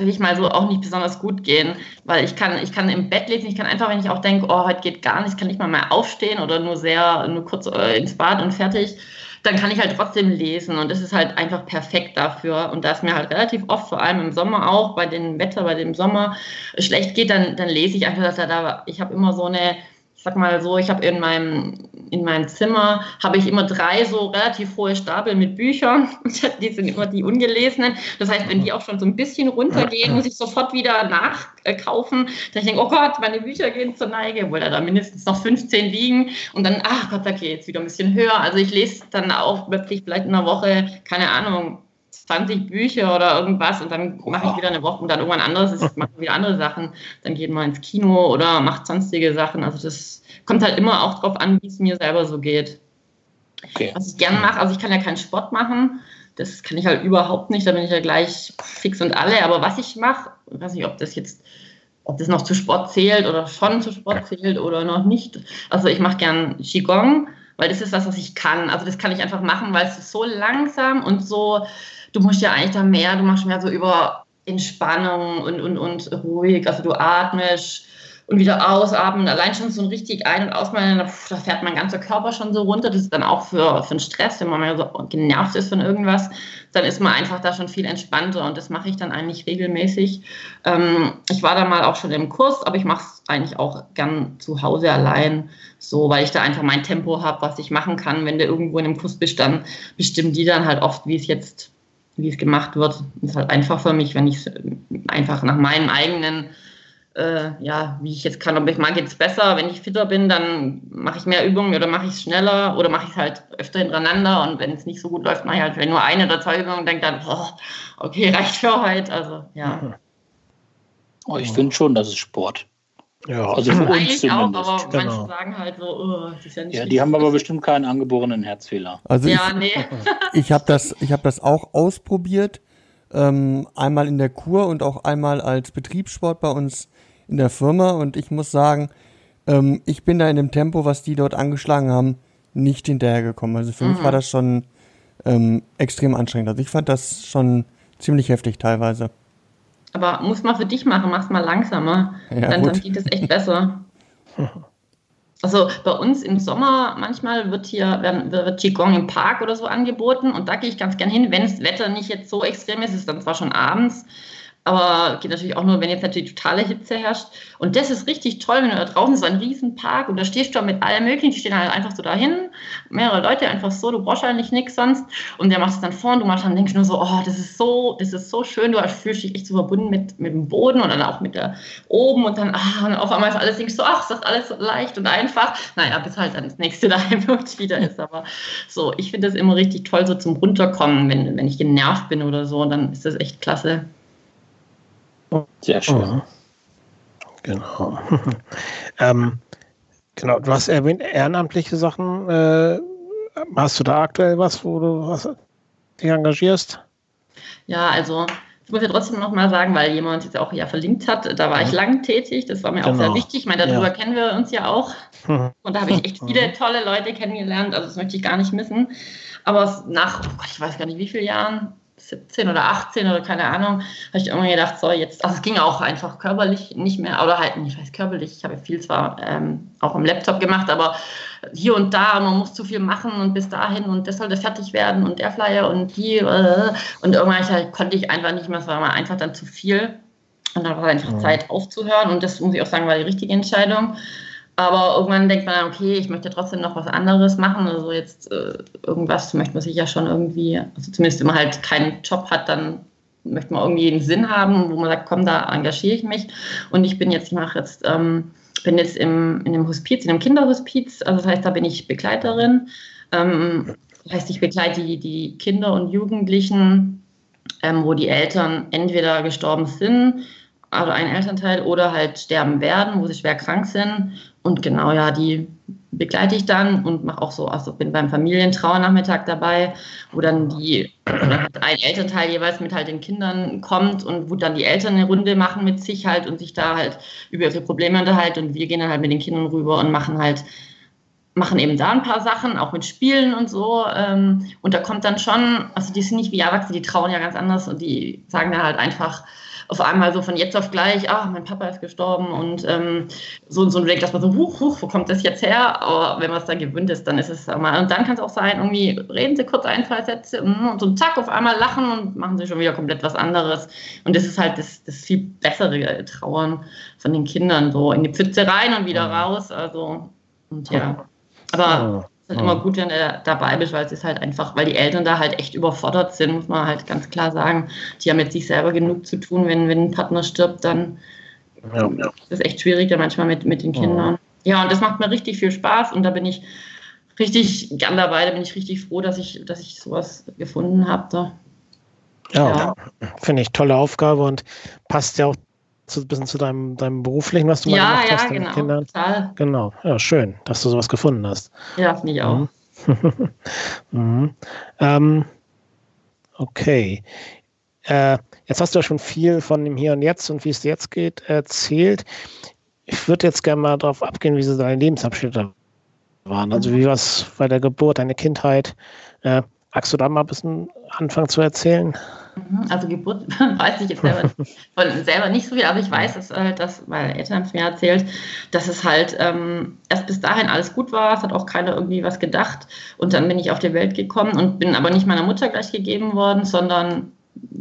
sag ich mal so, auch nicht besonders gut gehen, weil ich kann, ich kann im Bett lesen, ich kann einfach, wenn ich auch denke, oh, heute geht gar nichts, kann ich mal mal aufstehen oder nur sehr, nur kurz äh, ins Bad und fertig, dann kann ich halt trotzdem lesen und das ist halt einfach perfekt dafür. Und da es mir halt relativ oft, vor allem im Sommer auch, bei dem Wetter, bei dem Sommer schlecht geht, dann, dann lese ich einfach, dass er da, ich habe immer so eine ich sag mal so, ich habe in meinem, in meinem Zimmer, habe ich immer drei so relativ hohe Stapel mit Büchern. Die sind immer die ungelesenen. Das heißt, wenn die auch schon so ein bisschen runtergehen, muss ich sofort wieder nachkaufen. Dann ich denke, oh Gott, meine Bücher gehen zur Neige, obwohl da mindestens noch 15 liegen. Und dann, ach Gott, geht jetzt wieder ein bisschen höher. Also ich lese dann auch wirklich vielleicht in einer Woche, keine Ahnung, 20 Bücher oder irgendwas und dann mache ich wieder eine Woche und dann irgendwann anderes, ist, mache wieder andere Sachen. Dann geht man ins Kino oder macht sonstige Sachen. Also das kommt halt immer auch drauf an, wie es mir selber so geht. Okay. Was ich gerne mache, also ich kann ja keinen Sport machen, das kann ich halt überhaupt nicht, da bin ich ja gleich fix und alle. Aber was ich mache, weiß nicht, ob das jetzt, ob das noch zu Sport zählt oder schon zu Sport zählt oder noch nicht. Also ich mache gern Qigong, weil das ist das, was ich kann. Also das kann ich einfach machen, weil es so langsam und so du musst ja eigentlich da mehr, du machst mehr so über Entspannung und, und, und ruhig, also du atmest und wieder ausatmen. Allein schon so ein richtig ein- und ausmalen, da fährt mein ganzer Körper schon so runter. Das ist dann auch für, für den Stress, wenn man mal so genervt ist von irgendwas, dann ist man einfach da schon viel entspannter und das mache ich dann eigentlich regelmäßig. Ähm, ich war da mal auch schon im Kurs, aber ich mache es eigentlich auch gern zu Hause allein, so, weil ich da einfach mein Tempo habe, was ich machen kann. Wenn du irgendwo in einem Kurs bist, dann bestimmen die dann halt oft, wie es jetzt wie es gemacht wird. Ist halt einfach für mich, wenn ich es einfach nach meinem eigenen, äh, ja, wie ich jetzt kann, ob ich mag jetzt besser, wenn ich fitter bin, dann mache ich mehr Übungen oder mache ich es schneller oder mache ich es halt öfter hintereinander und wenn es nicht so gut läuft, mache ich halt nur eine oder zwei Übungen und denke dann, oh, okay, reicht für heute. Also, ja. Oh, ich finde schon, das ist Sport. Ja, also für uns zumindest. Auch, aber genau. manche sagen halt so, oh, das ist ja nicht Ja, die haben aber bestimmt keinen angeborenen Herzfehler. Also ja, ich, nee. ich habe das, hab das auch ausprobiert. Ähm, einmal in der Kur und auch einmal als Betriebssport bei uns in der Firma. Und ich muss sagen, ähm, ich bin da in dem Tempo, was die dort angeschlagen haben, nicht hinterhergekommen. Also für mhm. mich war das schon ähm, extrem anstrengend. Also ich fand das schon ziemlich heftig teilweise. Aber muss man für dich machen, mach's mal langsamer. Ja, dann, dann, geht es echt besser. Also bei uns im Sommer manchmal wird hier werden, wird Qigong im Park oder so angeboten und da gehe ich ganz gern hin, wenn das Wetter nicht jetzt so extrem ist, ist dann zwar schon abends, aber geht natürlich auch nur, wenn jetzt natürlich totale Hitze herrscht. Und das ist richtig toll, wenn du da draußen so ein Riesenpark und da stehst du mit allem möglichen, die stehen halt einfach so dahin, mehrere Leute einfach so, du brauchst eigentlich nichts sonst. Und der macht es dann vor und du machst dann, denkst nur so, oh, das ist so, das ist so schön, du fühlst dich echt so verbunden mit, mit dem Boden und dann auch mit der oben und dann, ah, und auf einmal ist alles, denkst du, ach, ist das alles so leicht und einfach. Naja, bis halt dann das nächste daheim wieder ist. Aber so, ich finde das immer richtig toll, so zum Runterkommen, wenn, wenn ich genervt bin oder so, dann ist das echt klasse. Sehr schön. Mhm. Genau. ähm, genau, du hast erwähnt, ehrenamtliche Sachen. Äh, hast du da aktuell was, wo du was, dich engagierst? Ja, also ich muss ja trotzdem noch mal sagen, weil jemand jetzt auch ja verlinkt hat, da war ich lang tätig, das war mir genau. auch sehr genau. wichtig. Ich meine, darüber ja. kennen wir uns ja auch. Mhm. Und da habe ich echt viele tolle Leute kennengelernt, also das möchte ich gar nicht missen. Aber nach, oh Gott, ich weiß gar nicht wie viele Jahren, 17 oder 18 oder keine Ahnung, habe ich immer gedacht, so jetzt, also es ging auch einfach körperlich nicht mehr, oder halt, ich weiß körperlich, ich habe viel zwar ähm, auch am Laptop gemacht, aber hier und da, man muss zu viel machen und bis dahin und das sollte fertig werden und der Flyer und die äh, und irgendwann halt, konnte ich einfach nicht mehr, es war einfach dann zu viel und dann war einfach mhm. Zeit aufzuhören und das muss ich auch sagen, war die richtige Entscheidung. Aber irgendwann denkt man, okay, ich möchte trotzdem noch was anderes machen. Also jetzt äh, irgendwas möchte man sich ja schon irgendwie, also zumindest wenn man halt keinen Job hat, dann möchte man irgendwie einen Sinn haben, wo man sagt, komm, da engagiere ich mich. Und ich bin jetzt, ich mache jetzt, ähm, bin jetzt im, in einem Hospiz, in einem Kinderhospiz. Also das heißt, da bin ich Begleiterin. Ähm, das heißt, ich begleite die, die Kinder und Jugendlichen, ähm, wo die Eltern entweder gestorben sind, also ein Elternteil, oder halt sterben werden, wo sie schwer krank sind. Und genau, ja, die begleite ich dann und mache auch so, also bin beim Familientrauernachmittag dabei, wo dann die halt ein Elternteil jeweils mit halt den Kindern kommt und wo dann die Eltern eine Runde machen mit sich halt und sich da halt über ihre Probleme unterhalten und wir gehen dann halt mit den Kindern rüber und machen halt machen eben da ein paar Sachen, auch mit Spielen und so. Ähm, und da kommt dann schon, also die sind nicht wie Erwachsene, die trauen ja ganz anders und die sagen dann halt einfach, auf einmal so von jetzt auf gleich, ah, mein Papa ist gestorben und ähm, so und so und denkt, dass man so, huch, huch, wo kommt das jetzt her? Aber wenn man es dann gewöhnt ist, dann ist es mal. Und dann kann es auch sein, irgendwie reden sie kurz ein, zwei Sätze und so zack, auf einmal lachen und machen sie schon wieder komplett was anderes. Und das ist halt das, das viel bessere Trauern von den Kindern, so in die Pfütze rein und wieder raus. Also, und ja. Aber ist halt immer gut, wenn du dabei bist, weil es ist halt einfach, weil die Eltern da halt echt überfordert sind, muss man halt ganz klar sagen. Die haben jetzt sich selber genug zu tun, wenn, wenn ein Partner stirbt, dann ja. ist es echt schwierig da manchmal mit, mit den Kindern. Ja, und das macht mir richtig viel Spaß und da bin ich richtig gern dabei, da bin ich richtig froh, dass ich, dass ich sowas gefunden habe. Ja, ja. finde ich tolle Aufgabe und passt ja auch zu, bisschen zu deinem, deinem beruflichen, was du ja, mal gemacht ja, hast, genau, Kindern. Total. Genau, ja, schön, dass du sowas gefunden hast. Ja, finde ich auch. Mhm. mhm. Ähm, okay. Äh, jetzt hast du ja schon viel von dem Hier und Jetzt und wie es jetzt geht erzählt. Ich würde jetzt gerne mal darauf abgehen, wie so deine Lebensabschnitte waren. Also wie war es bei der Geburt, deine Kindheit? Äh, magst du da mal ein bisschen anfangen zu erzählen? Mhm, also Geburt weiß ich jetzt selber, von selber nicht so viel, aber ich weiß, dass, äh, dass meine Eltern haben es mir erzählt, dass es halt ähm, erst bis dahin alles gut war, es hat auch keiner irgendwie was gedacht. Und dann bin ich auf die Welt gekommen und bin aber nicht meiner Mutter gleich gegeben worden, sondern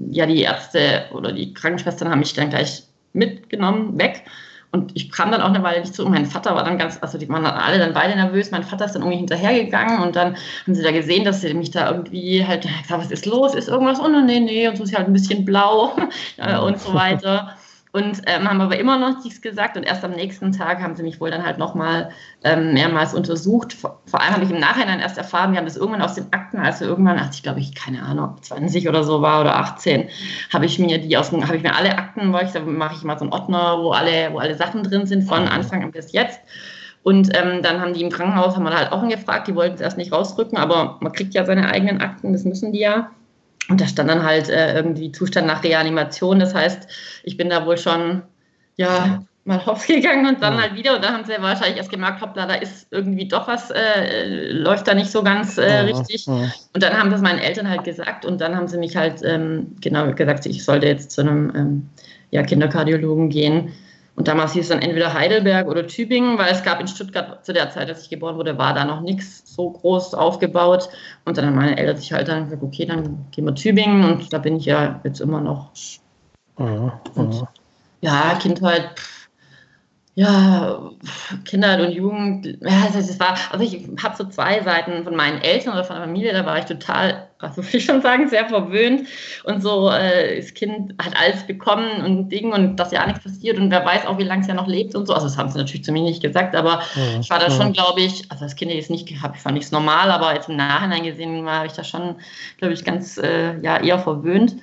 ja die Ärzte oder die Krankenschwestern haben mich dann gleich mitgenommen, weg und ich kam dann auch eine Weile nicht zu. Und mein Vater war dann ganz, also die waren dann alle dann beide nervös. Mein Vater ist dann irgendwie hinterhergegangen und dann haben sie da gesehen, dass sie mich da irgendwie halt gesagt, was ist los? Ist irgendwas? Oh, nee, nee. Und so ist sie halt ein bisschen blau und so weiter. Und ähm, haben aber immer noch nichts gesagt. Und erst am nächsten Tag haben sie mich wohl dann halt nochmal ähm, mehrmals untersucht. Vor, vor allem habe ich im Nachhinein erst erfahren, wir haben das irgendwann aus den Akten, als wir irgendwann, als ich glaube ich, keine Ahnung, 20 oder so war oder 18, habe ich mir die aus habe ich mir alle Akten, weil ich, da mache ich mal so einen Ordner, wo alle, wo alle Sachen drin sind, von mhm. Anfang an bis jetzt. Und ähm, dann haben die im Krankenhaus, haben wir halt auch gefragt, die wollten es erst nicht rausrücken, aber man kriegt ja seine eigenen Akten, das müssen die ja. Und da stand dann halt äh, irgendwie Zustand nach Reanimation. Das heißt, ich bin da wohl schon, ja, mal aufgegangen und dann ja. halt wieder. Und dann haben sie wahrscheinlich erst gemerkt, hoppla, da ist irgendwie doch was, äh, läuft da nicht so ganz äh, ja, richtig. Ja. Und dann haben das meinen Eltern halt gesagt und dann haben sie mich halt ähm, genau gesagt, ich sollte jetzt zu einem ähm, ja, Kinderkardiologen gehen. Und damals hieß es dann entweder Heidelberg oder Tübingen, weil es gab in Stuttgart zu der Zeit, als ich geboren wurde, war da noch nichts so groß aufgebaut. Und dann haben meine Eltern sich halt dann gesagt, okay, dann gehen wir Tübingen und da bin ich ja jetzt immer noch. Mhm. Und, ja, Kindheit. Pff, ja, Kindheit und Jugend, ja, das war, also ich habe so zwei Seiten von meinen Eltern oder von der Familie, da war ich total, also würde ich schon sagen, sehr verwöhnt und so, äh, das Kind hat alles bekommen und Ding und dass ja nichts passiert und wer weiß auch, wie lange es ja noch lebt und so, also das haben sie natürlich zu mir nicht gesagt, aber ja, ich war da schon, glaube ich, also das Kind jetzt nicht gehabt, ich fand nichts normal, aber jetzt im Nachhinein gesehen war ich da schon, glaube ich, ganz, äh, ja, eher verwöhnt.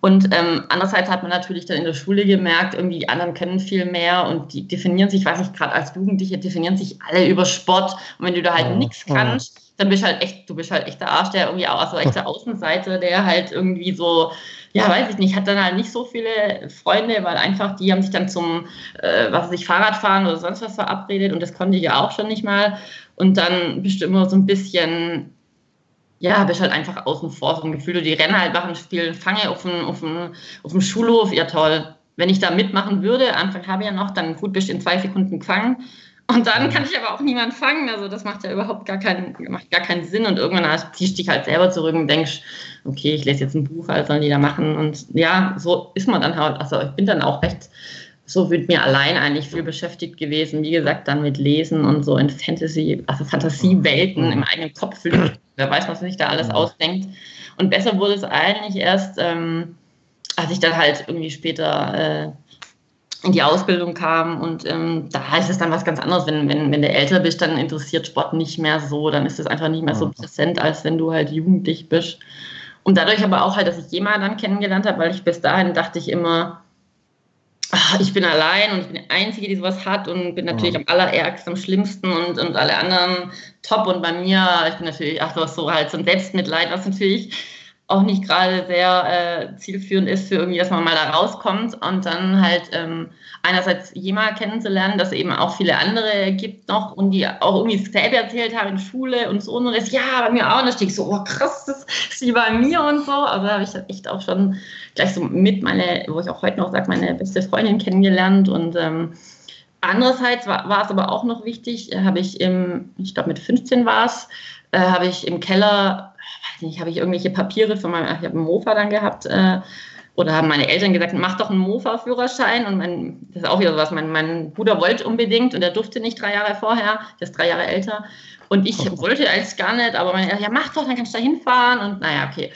Und ähm, andererseits hat man natürlich dann in der Schule gemerkt, irgendwie die anderen können viel mehr und die definieren sich, weiß ich gerade als Jugendliche, definieren sich alle über Sport. Und wenn du da halt ja, nichts kannst, dann bist halt echt, du bist halt echt der Arsch, der irgendwie auch so echte Außenseite, der halt irgendwie so, ja, weiß ich nicht, hat dann halt nicht so viele Freunde, weil einfach die haben sich dann zum, äh, was weiß ich, Fahrradfahren oder sonst was verabredet und das konnte ich ja auch schon nicht mal. Und dann bist du immer so ein bisschen ja, bist halt einfach außen vor, so ein Gefühl, die rennen halt machen, spielen Fange auf dem, auf, dem, auf dem Schulhof, ja toll. Wenn ich da mitmachen würde, Anfang habe ich ja noch, dann gut, bist du in zwei Sekunden gefangen. Und dann kann ich aber auch niemand fangen. Also das macht ja überhaupt gar keinen, macht gar keinen Sinn. Und irgendwann ziehst du dich halt selber zurück und denkst, okay, ich lese jetzt ein Buch, was sollen die da machen? Und ja, so ist man dann halt. Also ich bin dann auch recht so mit mir allein eigentlich viel beschäftigt gewesen. Wie gesagt, dann mit Lesen und so in Fantasy, also Fantasiewelten mhm. im eigenen Kopf. Wer weiß, was sich da alles mhm. ausdenkt. Und besser wurde es eigentlich erst, ähm, als ich dann halt irgendwie später äh, in die Ausbildung kam und ähm, da ist es dann was ganz anderes. Wenn, wenn, wenn du älter bist, dann interessiert Sport nicht mehr so, dann ist es einfach nicht mehr so präsent, als wenn du halt jugendlich bist. Und dadurch aber auch halt, dass ich jemanden dann kennengelernt habe, weil ich bis dahin dachte ich immer, ich bin allein und ich bin die Einzige, die sowas hat und bin natürlich ja. am allerärgsten, am schlimmsten und, und alle anderen top und bei mir, ich bin natürlich, ach, so halt so ein Selbstmitleid, was natürlich auch nicht gerade sehr äh, zielführend ist für irgendwie, dass man mal da rauskommt und dann halt ähm, einerseits jemand kennenzulernen, dass eben auch viele andere gibt noch und die auch irgendwie selber erzählt haben in Schule und so. Und das, ja, bei mir auch. Und da stehe ich so, oh krass, das ist wie bei mir und so, also habe ich echt auch schon gleich so mit meine, wo ich auch heute noch sage, meine beste Freundin kennengelernt. Und ähm, andererseits war, war es aber auch noch wichtig, habe ich im, ich glaube mit 15 war es, äh, habe ich im Keller nicht, habe ich irgendwelche Papiere von meinem, ich habe einen Mofa dann gehabt, äh, oder haben meine Eltern gesagt, mach doch einen Mofa-Führerschein. Und mein, das ist auch wieder was, mein, mein Bruder wollte unbedingt und er durfte nicht drei Jahre vorher, der ist drei Jahre älter. Und ich oh. wollte eigentlich gar nicht, aber meine Eltern, ja, mach doch, dann kannst du da hinfahren. Und naja, okay,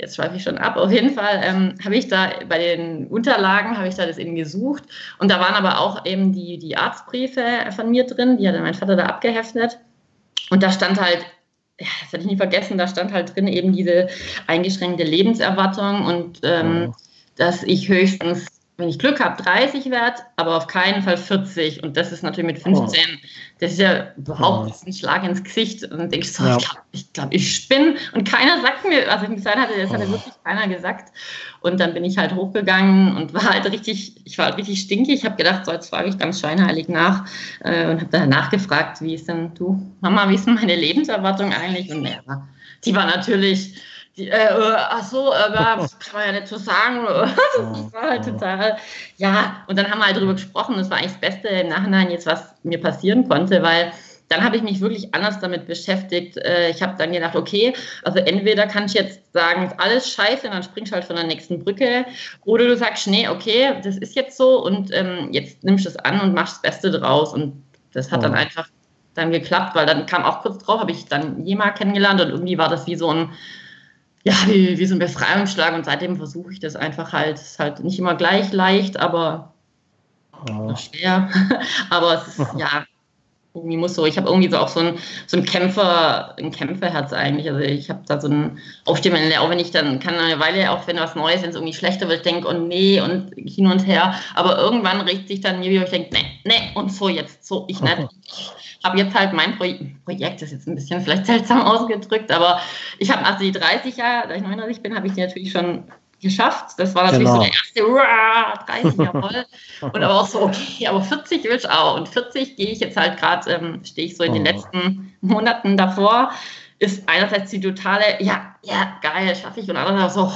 jetzt schweife ich schon ab. Auf jeden Fall ähm, habe ich da bei den Unterlagen, habe ich da das eben gesucht. Und da waren aber auch eben die, die Arztbriefe von mir drin, die hat mein Vater da abgeheftet. Und da stand halt ja, das werde ich nie vergessen, da stand halt drin eben diese eingeschränkte Lebenserwartung und ähm, oh. dass ich höchstens, wenn ich Glück habe, 30 werde, aber auf keinen Fall 40. Und das ist natürlich mit 15, oh. das ist ja überhaupt oh. ein Schlag ins Gesicht. Und dann denke ich so, ja. ich glaube, ich, glaub, ich spinne. Und keiner sagt mir, was ich gesagt hatte, das hatte wirklich keiner gesagt. Und dann bin ich halt hochgegangen und war halt richtig, ich war halt richtig stinkig. Ich habe gedacht, so jetzt frage ich ganz scheinheilig nach äh, und habe dann nachgefragt, wie ist denn du, Mama, wie ist denn meine Lebenserwartung eigentlich? Und ja, die war natürlich, die, äh, äh ach so, das kann man ja nicht so sagen. das war halt total, ja. Und dann haben wir halt drüber gesprochen. Das war eigentlich das Beste im Nachhinein jetzt, was mir passieren konnte, weil dann habe ich mich wirklich anders damit beschäftigt. Äh, ich habe dann gedacht, okay, also entweder kann ich jetzt sagen, ist alles scheiße, und dann springst du halt von der nächsten Brücke, oder du sagst, nee, okay, das ist jetzt so und ähm, jetzt nimmst du es an und machst das Beste draus. Und das hat oh. dann einfach dann geklappt, weil dann kam auch kurz drauf, habe ich dann jemand kennengelernt und irgendwie war das wie so ein ja, wie, wie so ein Befreiungsschlag und seitdem versuche ich das einfach halt, ist halt nicht immer gleich leicht, aber oh. schwer. aber es ist, ja, irgendwie muss so, ich habe irgendwie so auch so ein, so ein Kämpfer, ein Kämpferherz eigentlich. Also ich habe da so ein Aufstehen, auch wenn ich dann kann eine Weile, auch wenn was Neues, wenn es irgendwie schlechter wird, denke, und oh nee, und hin und her. Aber irgendwann regt sich dann mir, wie ich denke, nee, nee, und so jetzt, so, ich nicht. Ich habe jetzt halt mein Pro Projekt, das ist jetzt ein bisschen vielleicht seltsam ausgedrückt, aber ich habe also die 30 Jahre, da ich 39 bin, habe ich die natürlich schon geschafft. Das war natürlich genau. so der erste, Uah, 30, jawohl. und aber auch so, okay, aber 40 will ich auch. Und 40 gehe ich jetzt halt gerade, ähm, stehe ich so in den oh. letzten Monaten davor, ist einerseits die totale, ja, ja, geil, schaffe ich. Und andererseits so,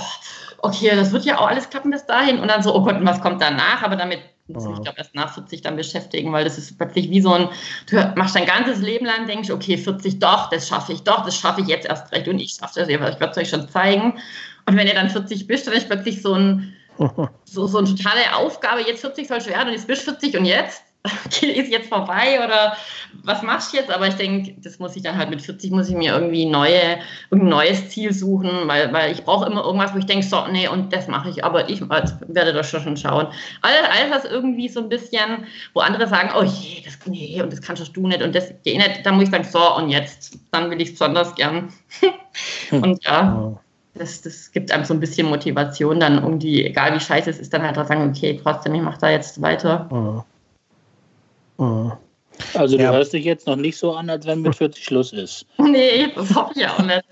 okay, das wird ja auch alles klappen bis dahin. Und dann so, oh Gott, und was kommt danach? Aber damit muss ich mich, glaube erst nach 40 dann beschäftigen, weil das ist plötzlich wie so ein, du machst dein ganzes Leben lang, denkst, okay, 40 doch, das schaffe ich doch, das schaffe ich jetzt erst recht und ich schaffe das, ich werde es euch schon zeigen. Und wenn ihr dann 40 bist, dann ist plötzlich so, ein, so, so eine totale Aufgabe, jetzt 40 soll werden und jetzt bist du 40 und jetzt? Ist jetzt vorbei oder was machst du jetzt? Aber ich denke, das muss ich dann halt mit 40 muss ich mir irgendwie neue, ein neues Ziel suchen, weil, weil ich brauche immer irgendwas, wo ich denke, so, nee, und das mache ich, aber ich werde das schon schauen. Alles, alles was irgendwie so ein bisschen, wo andere sagen, oh je, das, nee, und das kannst du nicht und das geht nicht, dann muss ich sagen, so, und jetzt, dann will ich es besonders gern. und ja das, das gibt einem so ein bisschen Motivation, dann irgendwie, egal wie scheiße es ist, dann halt auch sagen, okay, trotzdem, ich mache da jetzt weiter. Mhm. Mhm. Also du ja. hörst dich jetzt noch nicht so an, als wenn mit 40 Schluss ist. Nee, das hoffe ich auch nicht.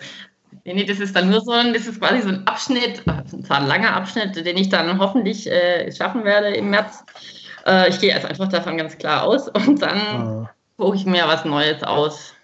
Nee, nee, das ist dann nur so ein, das ist quasi so ein Abschnitt, zwar ein langer Abschnitt, den ich dann hoffentlich äh, schaffen werde im März. Äh, ich gehe jetzt einfach davon ganz klar aus und dann mhm. suche ich mir was Neues aus.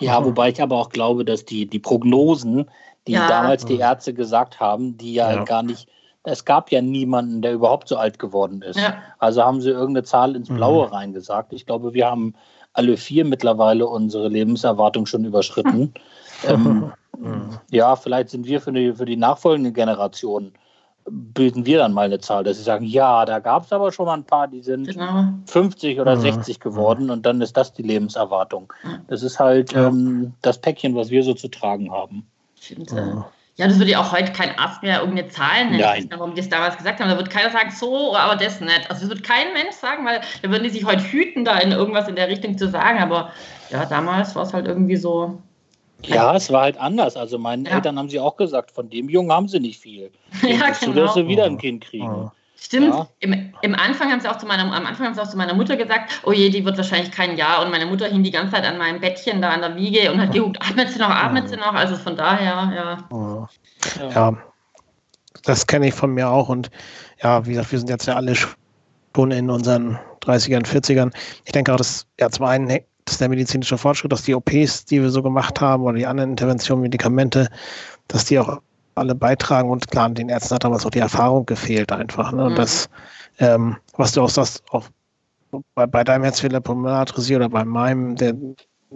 Ja, wobei ich aber auch glaube, dass die, die Prognosen, die ja. damals die Ärzte gesagt haben, die ja, ja, gar nicht, es gab ja niemanden, der überhaupt so alt geworden ist. Ja. Also haben sie irgendeine Zahl ins Blaue mhm. reingesagt. Ich glaube, wir haben alle vier mittlerweile unsere Lebenserwartung schon überschritten. ähm, mhm. Ja, vielleicht sind wir für die, für die nachfolgende Generation bilden wir dann mal eine Zahl, dass sie sagen, ja, da gab es aber schon mal ein paar, die sind genau. 50 oder ja. 60 geworden und dann ist das die Lebenserwartung. Das ist halt ja. ähm, das Päckchen, was wir so zu tragen haben. Stimmt. Ja. Ja, das würde ja auch heute kein Arzt mehr irgendeine Zahlen nennen, Nein. warum die es damals gesagt haben. Da wird keiner sagen, so, aber das nicht. Also das wird kein Mensch sagen, weil da würden die sich heute hüten, da in irgendwas in der Richtung zu sagen. Aber ja, damals war es halt irgendwie so. Ja, es war halt anders. Also meinen ja. Eltern haben sie auch gesagt, von dem Jungen haben sie nicht viel. ja, genau. Du, dass sie wieder ein Kind kriegen. Stimmt. Ja. Im, Im, Anfang haben sie auch zu meiner, am Anfang haben sie auch zu meiner Mutter gesagt, oh je, die wird wahrscheinlich kein Jahr. Und meine Mutter hing die ganze Zeit an meinem Bettchen da an der Wiege und hat geguckt, atmet sie noch, atmet sie noch. Also von daher, ja. Ja, ja das kenne ich von mir auch. Und ja, wie gesagt, wir sind jetzt ja alle schon in unseren 30ern, 40ern. Ich denke auch, dass ja zum einen dass der medizinische Fortschritt, dass die OPs, die wir so gemacht haben, oder die anderen Interventionen, Medikamente, dass die auch alle beitragen und klar, den Ärzten hat damals auch die Erfahrung gefehlt einfach. Ne? Und mhm. das, ähm, was du auch sagst, auch bei, bei deinem Herzfehler Pulmonartresie oder bei meinem, der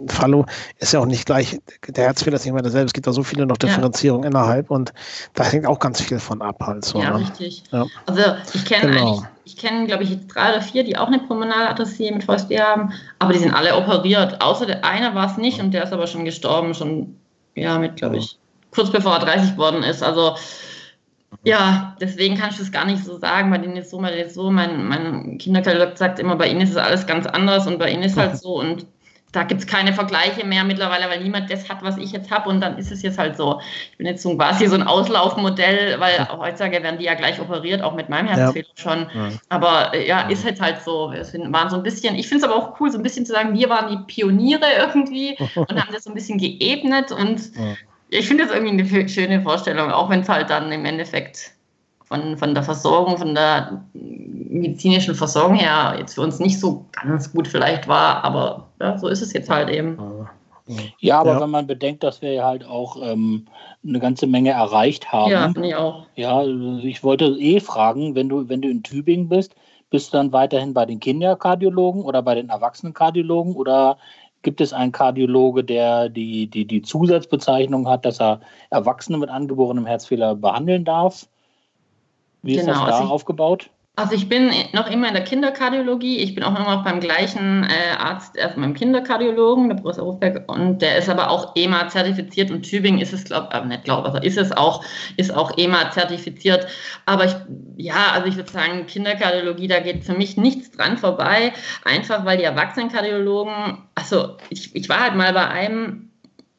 Fallo ist ja auch nicht gleich, der Herzfehler ist nicht mehr derselbe. Es gibt da so viele noch Differenzierungen ja. innerhalb und da hängt auch ganz viel von ab halt so. Ja, ne? richtig. Ja. Also ich kenne genau. eigentlich, ich kenne glaube ich drei oder vier, die auch eine Pulmonaladressie mit VSD haben, aber die sind alle operiert. Außer der eine war es nicht und der ist aber schon gestorben, schon ja mit glaube ich kurz bevor er 30 geworden ist. Also ja, deswegen kann ich das gar nicht so sagen. Bei denen ist so, bei denen ist so. Mein, mein Kinderkatalog sagt immer, bei ihnen ist es alles ganz anders und bei ihnen ist halt so. Und da gibt es keine Vergleiche mehr mittlerweile, weil niemand das hat, was ich jetzt habe. Und dann ist es jetzt halt so. Ich bin jetzt so quasi so ein Auslaufmodell, weil ja. heutzutage werden die ja gleich operiert, auch mit meinem Herzfehler ja. schon. Aber äh, ja, ist halt halt so. Wir sind, waren so ein bisschen, ich finde es aber auch cool, so ein bisschen zu sagen, wir waren die Pioniere irgendwie und haben das so ein bisschen geebnet. Und ich finde das irgendwie eine schöne Vorstellung, auch wenn es halt dann im Endeffekt von, von der Versorgung, von der medizinischen Versorgung her jetzt für uns nicht so ganz gut vielleicht war, aber ja, so ist es jetzt halt eben. Ja, aber ja. wenn man bedenkt, dass wir halt auch ähm, eine ganze Menge erreicht haben. Ja, ich auch. Ja, ich wollte eh fragen, wenn du, wenn du in Tübingen bist, bist du dann weiterhin bei den Kinderkardiologen oder bei den Erwachsenenkardiologen oder gibt es einen Kardiologe, der die, die, die Zusatzbezeichnung hat, dass er Erwachsene mit angeborenem Herzfehler behandeln darf? Wie genau, ist das genau, da also aufgebaut? Also ich bin noch immer in der Kinderkardiologie. Ich bin auch immer noch beim gleichen äh, Arzt, erst beim Kinderkardiologen, der Professor Hofberg, und der ist aber auch EMA zertifiziert und Tübingen ist es, glaube ich, äh, nicht glaube, also ist es auch, ist auch EMA zertifiziert. Aber ich, ja, also ich würde sagen, Kinderkardiologie, da geht für mich nichts dran vorbei, einfach weil die Erwachsenenkardiologen, also ich, ich war halt mal bei einem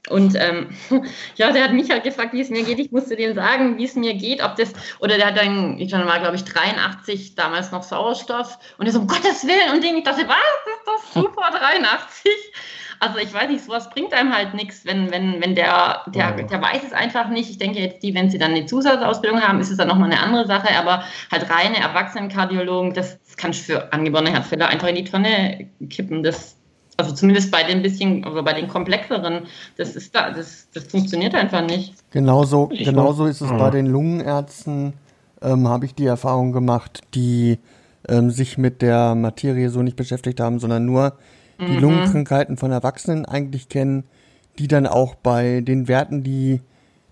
und ähm, ja, der hat mich halt gefragt, wie es mir geht. Ich musste dem sagen, wie es mir geht, ob das, oder der hat dann, ich war, glaube ich, 83, damals noch Sauerstoff. Und er so, um Gottes Willen, und dem ich dachte, was, ist das super, 83? Also ich weiß nicht, sowas bringt einem halt nichts, wenn, wenn, wenn der, der, der weiß es einfach nicht. Ich denke jetzt, die, wenn sie dann eine Zusatzausbildung haben, ist es dann nochmal eine andere Sache, aber halt reine Erwachsenenkardiologen, das, das kannst du für angeborene Herzfehler einfach in die Tonne kippen. Das, also zumindest bei den bisschen, oder bei den komplexeren, das ist da, das, das funktioniert einfach nicht. Genauso, genauso ist es bei den Lungenärzten, ähm, habe ich die Erfahrung gemacht, die ähm, sich mit der Materie so nicht beschäftigt haben, sondern nur die mhm. Lungenkrankheiten von Erwachsenen eigentlich kennen, die dann auch bei den Werten, die,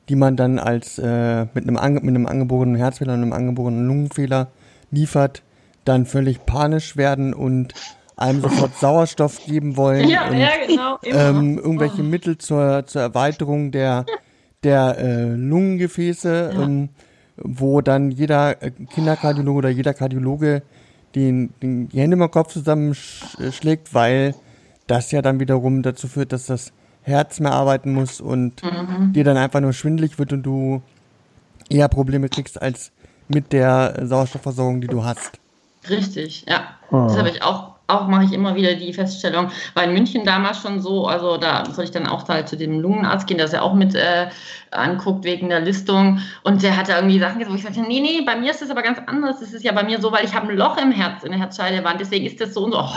die man dann als äh, mit einem, ange mit einem angeborenen Herzfehler und einem angeborenen Lungenfehler liefert, dann völlig panisch werden und einem sofort Sauerstoff geben wollen. Ja, und, ja genau. Ähm, irgendwelche oh. Mittel zur, zur Erweiterung der, der äh, Lungengefäße, ja. ähm, wo dann jeder äh, Kinderkardiologe oder jeder Kardiologe den, den, die Hände im Kopf zusammenschlägt, weil das ja dann wiederum dazu führt, dass das Herz mehr arbeiten muss und mhm. dir dann einfach nur schwindelig wird und du eher Probleme kriegst als mit der Sauerstoffversorgung, die du hast. Richtig, ja. Oh. Das habe ich auch auch mache ich immer wieder die Feststellung, war in München damals schon so, also da soll ich dann auch halt zu dem Lungenarzt gehen, es ja auch mit äh, anguckt wegen der Listung. Und der hat da irgendwie Sachen gesagt, wo ich sagte, nee, nee, bei mir ist das aber ganz anders, das ist ja bei mir so, weil ich habe ein Loch im Herz, in der Herzscheidewand, deswegen ist das so und so, oh,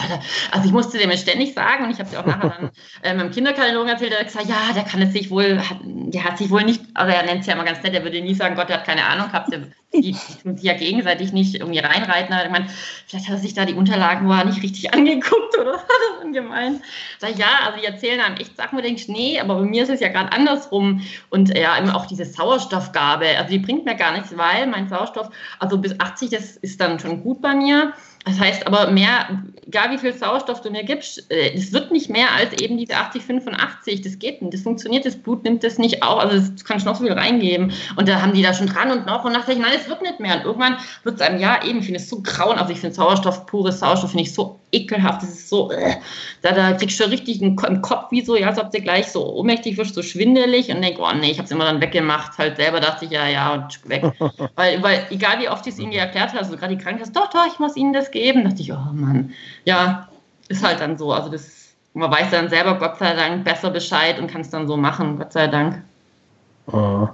also ich musste dem ständig sagen und ich habe es auch nachher dann äh, meinem Kinderkardiologen erzählt, der hat gesagt, ja, der kann es sich wohl, hat, der hat sich wohl nicht, also er nennt es ja immer ganz nett, der würde nie sagen, Gott, der hat keine Ahnung gehabt, der die, die ja gegenseitig nicht irgendwie reinreiten. Ich meine, vielleicht hat er sich da die Unterlagen war nicht richtig angeguckt oder er denn gemeint? Sag ich, ja, also die erzählen einem echt Sachen, wo du denkst, nee, aber bei mir ist es ja gerade andersrum. Und ja, immer auch diese Sauerstoffgabe, also die bringt mir gar nichts, weil mein Sauerstoff, also bis 80, das ist dann schon gut bei mir. Das heißt aber mehr, egal wie viel Sauerstoff du mir gibst, es äh, wird nicht mehr als eben diese 80, 85. Das geht nicht. Das funktioniert, das Blut nimmt das nicht auf. Also das kannst du noch so viel reingeben. Und da haben die da schon dran und noch und nach. Nein, es wird nicht mehr. Und irgendwann wird es einem, ja, eben, ich finde es so grauen. Also ich finde Sauerstoff, pures Sauerstoff, finde ich so ekelhaft. Das ist so, äh, da, da kriegst du richtig einen, im Kopf wie so, ja, als ob du gleich so ohnmächtig wirst, so schwindelig und denk, oh nee, ich habe es immer dann weggemacht. Halt selber dachte ich, ja, ja, und weg. weil, weil egal wie oft ich es ihnen erklärt habe, also gerade die Krankenkasse, doch, doch, ich muss ihnen das geben. Da dachte ich, oh Mann, ja, ist halt dann so. Also das, man weiß dann selber Gott sei Dank besser Bescheid und kann es dann so machen, Gott sei Dank. Oh.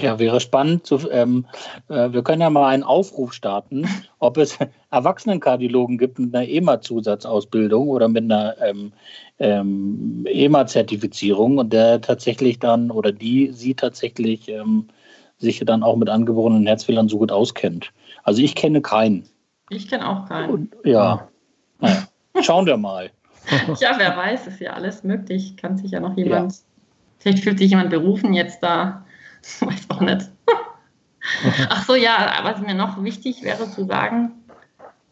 Ja, wäre spannend. Zu, ähm, äh, wir können ja mal einen Aufruf starten, ob es Erwachsenenkardiologen gibt mit einer EMA-Zusatzausbildung oder mit einer ähm, ähm, EMA-Zertifizierung und der tatsächlich dann oder die sie tatsächlich ähm, sich dann auch mit angeborenen Herzfehlern so gut auskennt. Also ich kenne keinen. Ich kenne auch keinen. Und, ja. Naja, schauen wir mal. ja, wer weiß, ist ja alles möglich. Kann sich ja noch jemand, ja. vielleicht fühlt sich jemand berufen jetzt da. weiß auch nicht. Ach so, ja, was mir noch wichtig wäre zu sagen,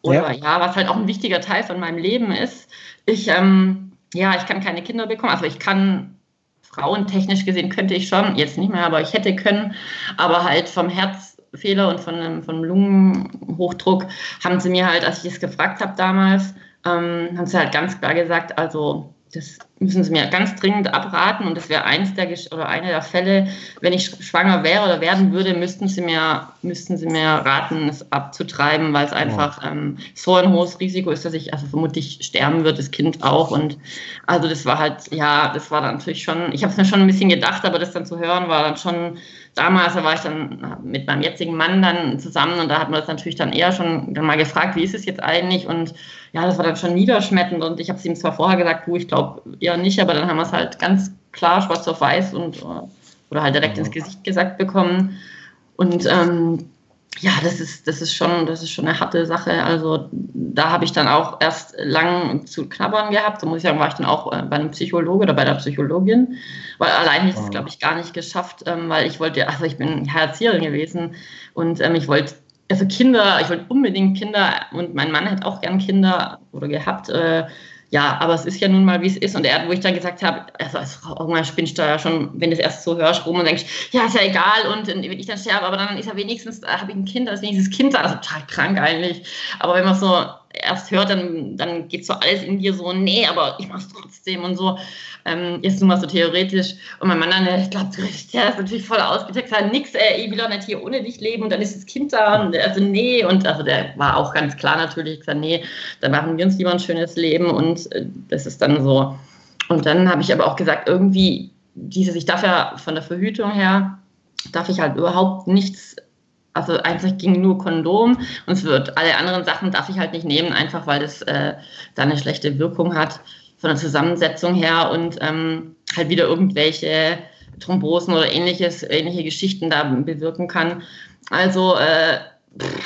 oder ja. ja. was halt auch ein wichtiger Teil von meinem Leben ist, ich, ähm, ja, ich kann keine Kinder bekommen. Also ich kann frauentechnisch gesehen könnte ich schon, jetzt nicht mehr, aber ich hätte können, aber halt vom Herzfehler und von einem, von einem Lungenhochdruck haben sie mir halt, als ich es gefragt habe damals, ähm, haben sie halt ganz klar gesagt, also das müssen Sie mir ganz dringend abraten und das wäre eins der oder eine der Fälle, wenn ich schwanger wäre oder werden würde, müssten Sie mir müssten Sie mir raten, es abzutreiben, weil es einfach ähm, so ein hohes Risiko ist, dass ich also vermutlich sterben wird, das Kind auch und also das war halt ja, das war dann natürlich schon, ich habe es mir schon ein bisschen gedacht, aber das dann zu hören war dann schon damals, da war ich dann mit meinem jetzigen Mann dann zusammen und da hat man das natürlich dann eher schon dann mal gefragt, wie ist es jetzt eigentlich? Und ja, das war dann schon niederschmetternd und ich habe es ihm zwar vorher gesagt, du, ich glaube eher nicht, aber dann haben wir es halt ganz klar schwarz auf weiß und äh, oder halt direkt ins Gesicht gesagt bekommen. Und ähm, ja, das ist, das ist schon, das ist schon eine harte Sache. Also da habe ich dann auch erst lang zu knabbern gehabt. Da muss ich sagen, war ich dann auch äh, bei einem Psychologe oder bei der Psychologin, weil allein hätte ich es, glaube ich, gar nicht geschafft, ähm, weil ich wollte, also ich bin Erzieherin gewesen und ähm, ich wollte, also Kinder, ich wollte unbedingt Kinder und mein Mann hat auch gern Kinder oder gehabt. Äh, ja, aber es ist ja nun mal, wie es ist. Und er, wo ich dann gesagt habe, also irgendwann spinnst du ja schon, wenn du es erst so hörst, rum und denkst, ja, ist ja egal und wenn ich dann sterbe, aber dann ist ja wenigstens, da habe ich ein Kind, das ist wenigstens Kind, also total krank eigentlich. Aber wenn man so erst hört, dann, dann geht so alles in dir so, nee, aber ich mach's trotzdem und so. Ähm, jetzt nur mal so theoretisch. Und mein Mann dann, ich glaube, der ist natürlich voll ausgetextet, hat nix, äh, ich will doch nicht hier ohne dich leben und dann ist das Kind da und also nee. Und also der war auch ganz klar natürlich, gesagt, nee, dann machen wir uns lieber ein schönes Leben und äh, das ist dann so. Und dann habe ich aber auch gesagt, irgendwie, dieses, ich darf ja von der Verhütung her, darf ich halt überhaupt nichts also eigentlich ging nur Kondom und es wird alle anderen Sachen darf ich halt nicht nehmen, einfach weil das äh, da eine schlechte Wirkung hat von der Zusammensetzung her und ähm, halt wieder irgendwelche Thrombosen oder ähnliches, ähnliche Geschichten da bewirken kann. Also äh,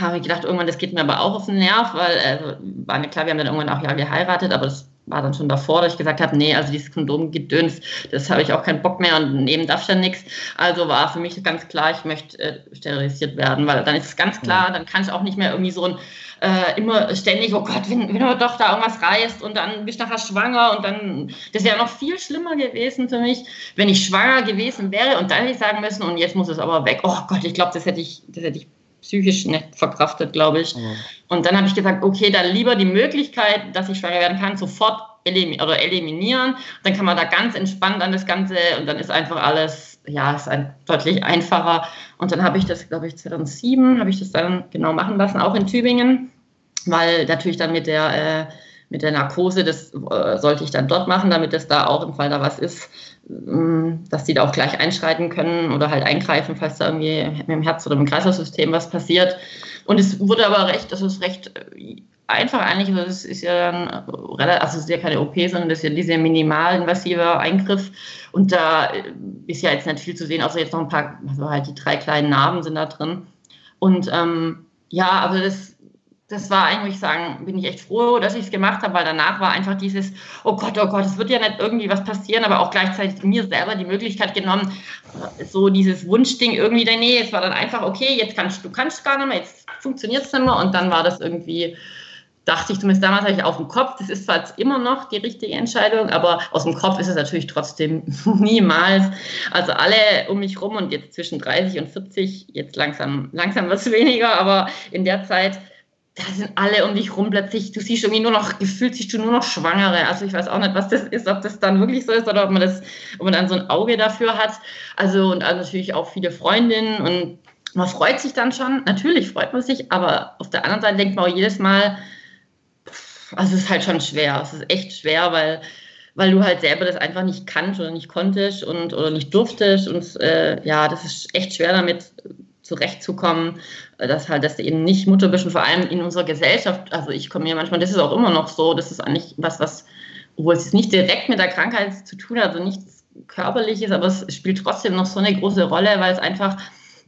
habe ich gedacht, irgendwann, das geht mir aber auch auf den Nerv, weil äh, war mir klar, wir haben dann irgendwann auch ja geheiratet, aber das war dann schon davor, dass ich gesagt habe, nee, also dieses Kondom gedöns, das habe ich auch keinen Bock mehr und nehmen darf ich ja nichts. Also war für mich ganz klar, ich möchte äh, sterilisiert werden, weil dann ist es ganz klar, dann kann ich auch nicht mehr irgendwie so ein äh, immer ständig, oh Gott, wenn, wenn du doch da irgendwas reißt und dann bist du nachher schwanger und dann, das wäre noch viel schlimmer gewesen für mich, wenn ich schwanger gewesen wäre und dann hätte ich sagen müssen, und jetzt muss es aber weg. Oh Gott, ich glaube, das hätte ich, das hätte ich psychisch nicht verkraftet, glaube ich. Mhm. Und dann habe ich gesagt, okay, dann lieber die Möglichkeit, dass ich schwanger werden kann, sofort elim oder eliminieren. Dann kann man da ganz entspannt an das Ganze und dann ist einfach alles, ja, ist ein, deutlich einfacher. Und dann habe ich das, glaube ich, 2007 habe ich das dann genau machen lassen, auch in Tübingen, weil natürlich dann mit der äh, mit der Narkose, das äh, sollte ich dann dort machen, damit es da auch im Fall da was ist, dass die da auch gleich einschreiten können oder halt eingreifen, falls da irgendwie mit dem Herz oder mit dem Kreislaufsystem was passiert. Und es wurde aber recht, das ist recht äh, einfach eigentlich, also es ist ja dann relativ, also es ist ja keine OP, sondern das ist ja dieser minimalinvasive Eingriff. Und da äh, ist ja jetzt nicht viel zu sehen, außer jetzt noch ein paar, also halt die drei kleinen Narben sind da drin. Und ähm, ja, also das das war eigentlich, sagen, bin ich echt froh, dass ich es gemacht habe, weil danach war einfach dieses, oh Gott, oh Gott, es wird ja nicht irgendwie was passieren, aber auch gleichzeitig mir selber die Möglichkeit genommen, so dieses Wunschding irgendwie, nee, es war dann einfach, okay, jetzt kannst du kannst gar nicht mehr, jetzt funktioniert es nicht mehr und dann war das irgendwie, dachte ich zumindest damals, habe ich auf dem Kopf, das ist zwar jetzt immer noch die richtige Entscheidung, aber aus dem Kopf ist es natürlich trotzdem niemals. Also alle um mich rum und jetzt zwischen 30 und 40, jetzt langsam, langsam wird es weniger, aber in der Zeit, da sind alle um dich rum plötzlich, du siehst irgendwie nur noch, gefühlt siehst du nur noch Schwangere. Also ich weiß auch nicht, was das ist, ob das dann wirklich so ist oder ob man das, ob man dann so ein Auge dafür hat. Also und also natürlich auch viele Freundinnen und man freut sich dann schon. Natürlich freut man sich, aber auf der anderen Seite denkt man auch jedes Mal, also es ist halt schon schwer. Es ist echt schwer, weil, weil du halt selber das einfach nicht kannst oder nicht konntest und oder nicht durftest. Und äh, ja, das ist echt schwer damit zurechtzukommen, äh, dass halt, dass du eben nicht Mutter bist und vor allem in unserer Gesellschaft, also ich komme mir manchmal, das ist auch immer noch so, das ist eigentlich was, was, wo es nicht direkt mit der Krankheit zu tun hat, also nichts körperliches, aber es spielt trotzdem noch so eine große Rolle, weil es einfach,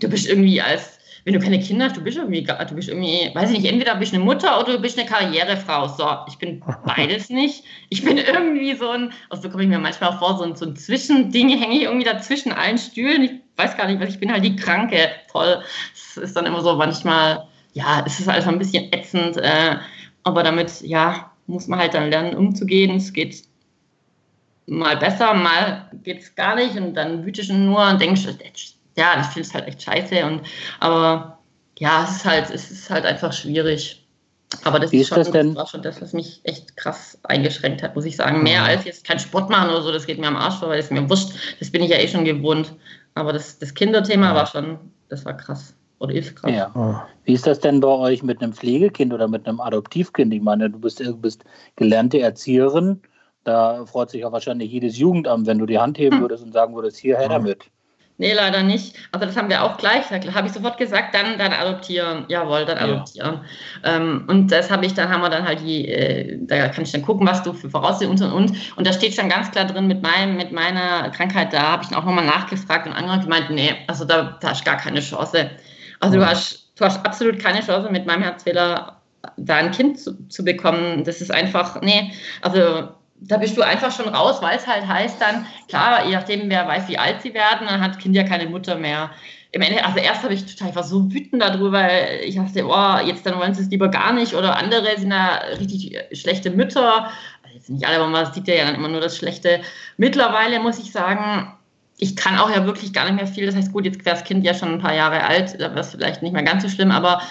du bist irgendwie als wenn du keine Kinder hast, du bist irgendwie, du bist irgendwie, weiß ich nicht, entweder bist du eine Mutter oder du bist eine Karrierefrau. So, ich bin beides nicht. Ich bin irgendwie so ein, also so komme ich mir manchmal auch vor, so ein, so ein Zwischending, hänge ich irgendwie dazwischen allen Stühlen. Ich weiß gar nicht, was ich bin halt die Kranke. Toll. Es ist dann immer so manchmal, ja, es ist einfach ein bisschen ätzend, äh, aber damit, ja, muss man halt dann lernen, umzugehen. Es geht mal besser, mal geht es gar nicht und dann wütest du nur und denkst, ja, ich finde es halt echt scheiße. Und, aber ja, es ist halt, es ist halt einfach schwierig. Aber das, Wie ist, schon, das, denn? das war schon das, was mich echt krass eingeschränkt hat, muss ich sagen. Mehr mhm. als jetzt kein Sport machen oder so, das geht mir am Arsch vor, weil das mir wurscht. Das bin ich ja eh schon gewohnt. Aber das, das Kinderthema ja. war schon, das war krass. Oder ist krass. Ja. Wie ist das denn bei euch mit einem Pflegekind oder mit einem Adoptivkind? Ich meine, du bist, du bist gelernte Erzieherin. Da freut sich ja wahrscheinlich jedes Jugendamt, wenn du die Hand heben hm. würdest und sagen würdest, hierher damit. Nee, leider nicht. Also das haben wir auch gleich, habe ich sofort gesagt, dann, dann adoptieren. Jawohl, dann adoptieren. Ja. Ähm, und das habe ich, dann haben wir dann halt die, äh, da kann ich dann gucken, was du für Voraussetzungen und und und. Und da steht schon ganz klar drin, mit meinem, mit meiner Krankheit, da habe ich dann auch nochmal nachgefragt und andere gemeint, nee, also da, da hast du gar keine Chance. Also ja. du hast, du hast absolut keine Chance, mit meinem Herzfehler da ein Kind zu, zu bekommen. Das ist einfach, nee, also da bist du einfach schon raus, weil es halt heißt dann, klar, je nachdem, wer weiß, wie alt sie werden, dann hat Kind ja keine Mutter mehr. Im Ende, also erst habe ich total, ich war so wütend darüber, weil ich dachte, oh, jetzt dann wollen sie es lieber gar nicht oder andere sind da richtig schlechte Mütter. Also jetzt nicht alle, aber man sieht ja dann immer nur das Schlechte. Mittlerweile muss ich sagen, ich kann auch ja wirklich gar nicht mehr viel. Das heißt, gut, jetzt wäre das Kind ja schon ein paar Jahre alt, da wäre es vielleicht nicht mehr ganz so schlimm, aber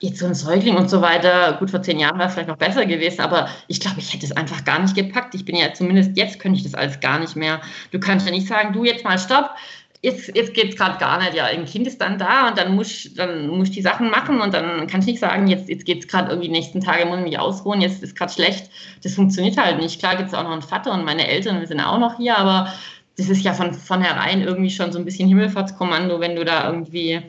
jetzt so ein Säugling und so weiter, gut, vor zehn Jahren wäre es vielleicht noch besser gewesen, aber ich glaube, ich hätte es einfach gar nicht gepackt. Ich bin ja zumindest jetzt könnte ich das alles gar nicht mehr. Du kannst ja nicht sagen, du jetzt mal stopp, jetzt, jetzt geht es gerade gar nicht. Ja, ein Kind ist dann da und dann muss dann muss die Sachen machen und dann kann ich nicht sagen, jetzt, jetzt geht es gerade irgendwie die nächsten Tage, muss ich mich ausruhen, jetzt ist gerade schlecht. Das funktioniert halt nicht. Klar gibt es auch noch einen Vater und meine Eltern, wir sind auch noch hier, aber das ist ja von vornherein irgendwie schon so ein bisschen Himmelfahrtskommando, wenn du da irgendwie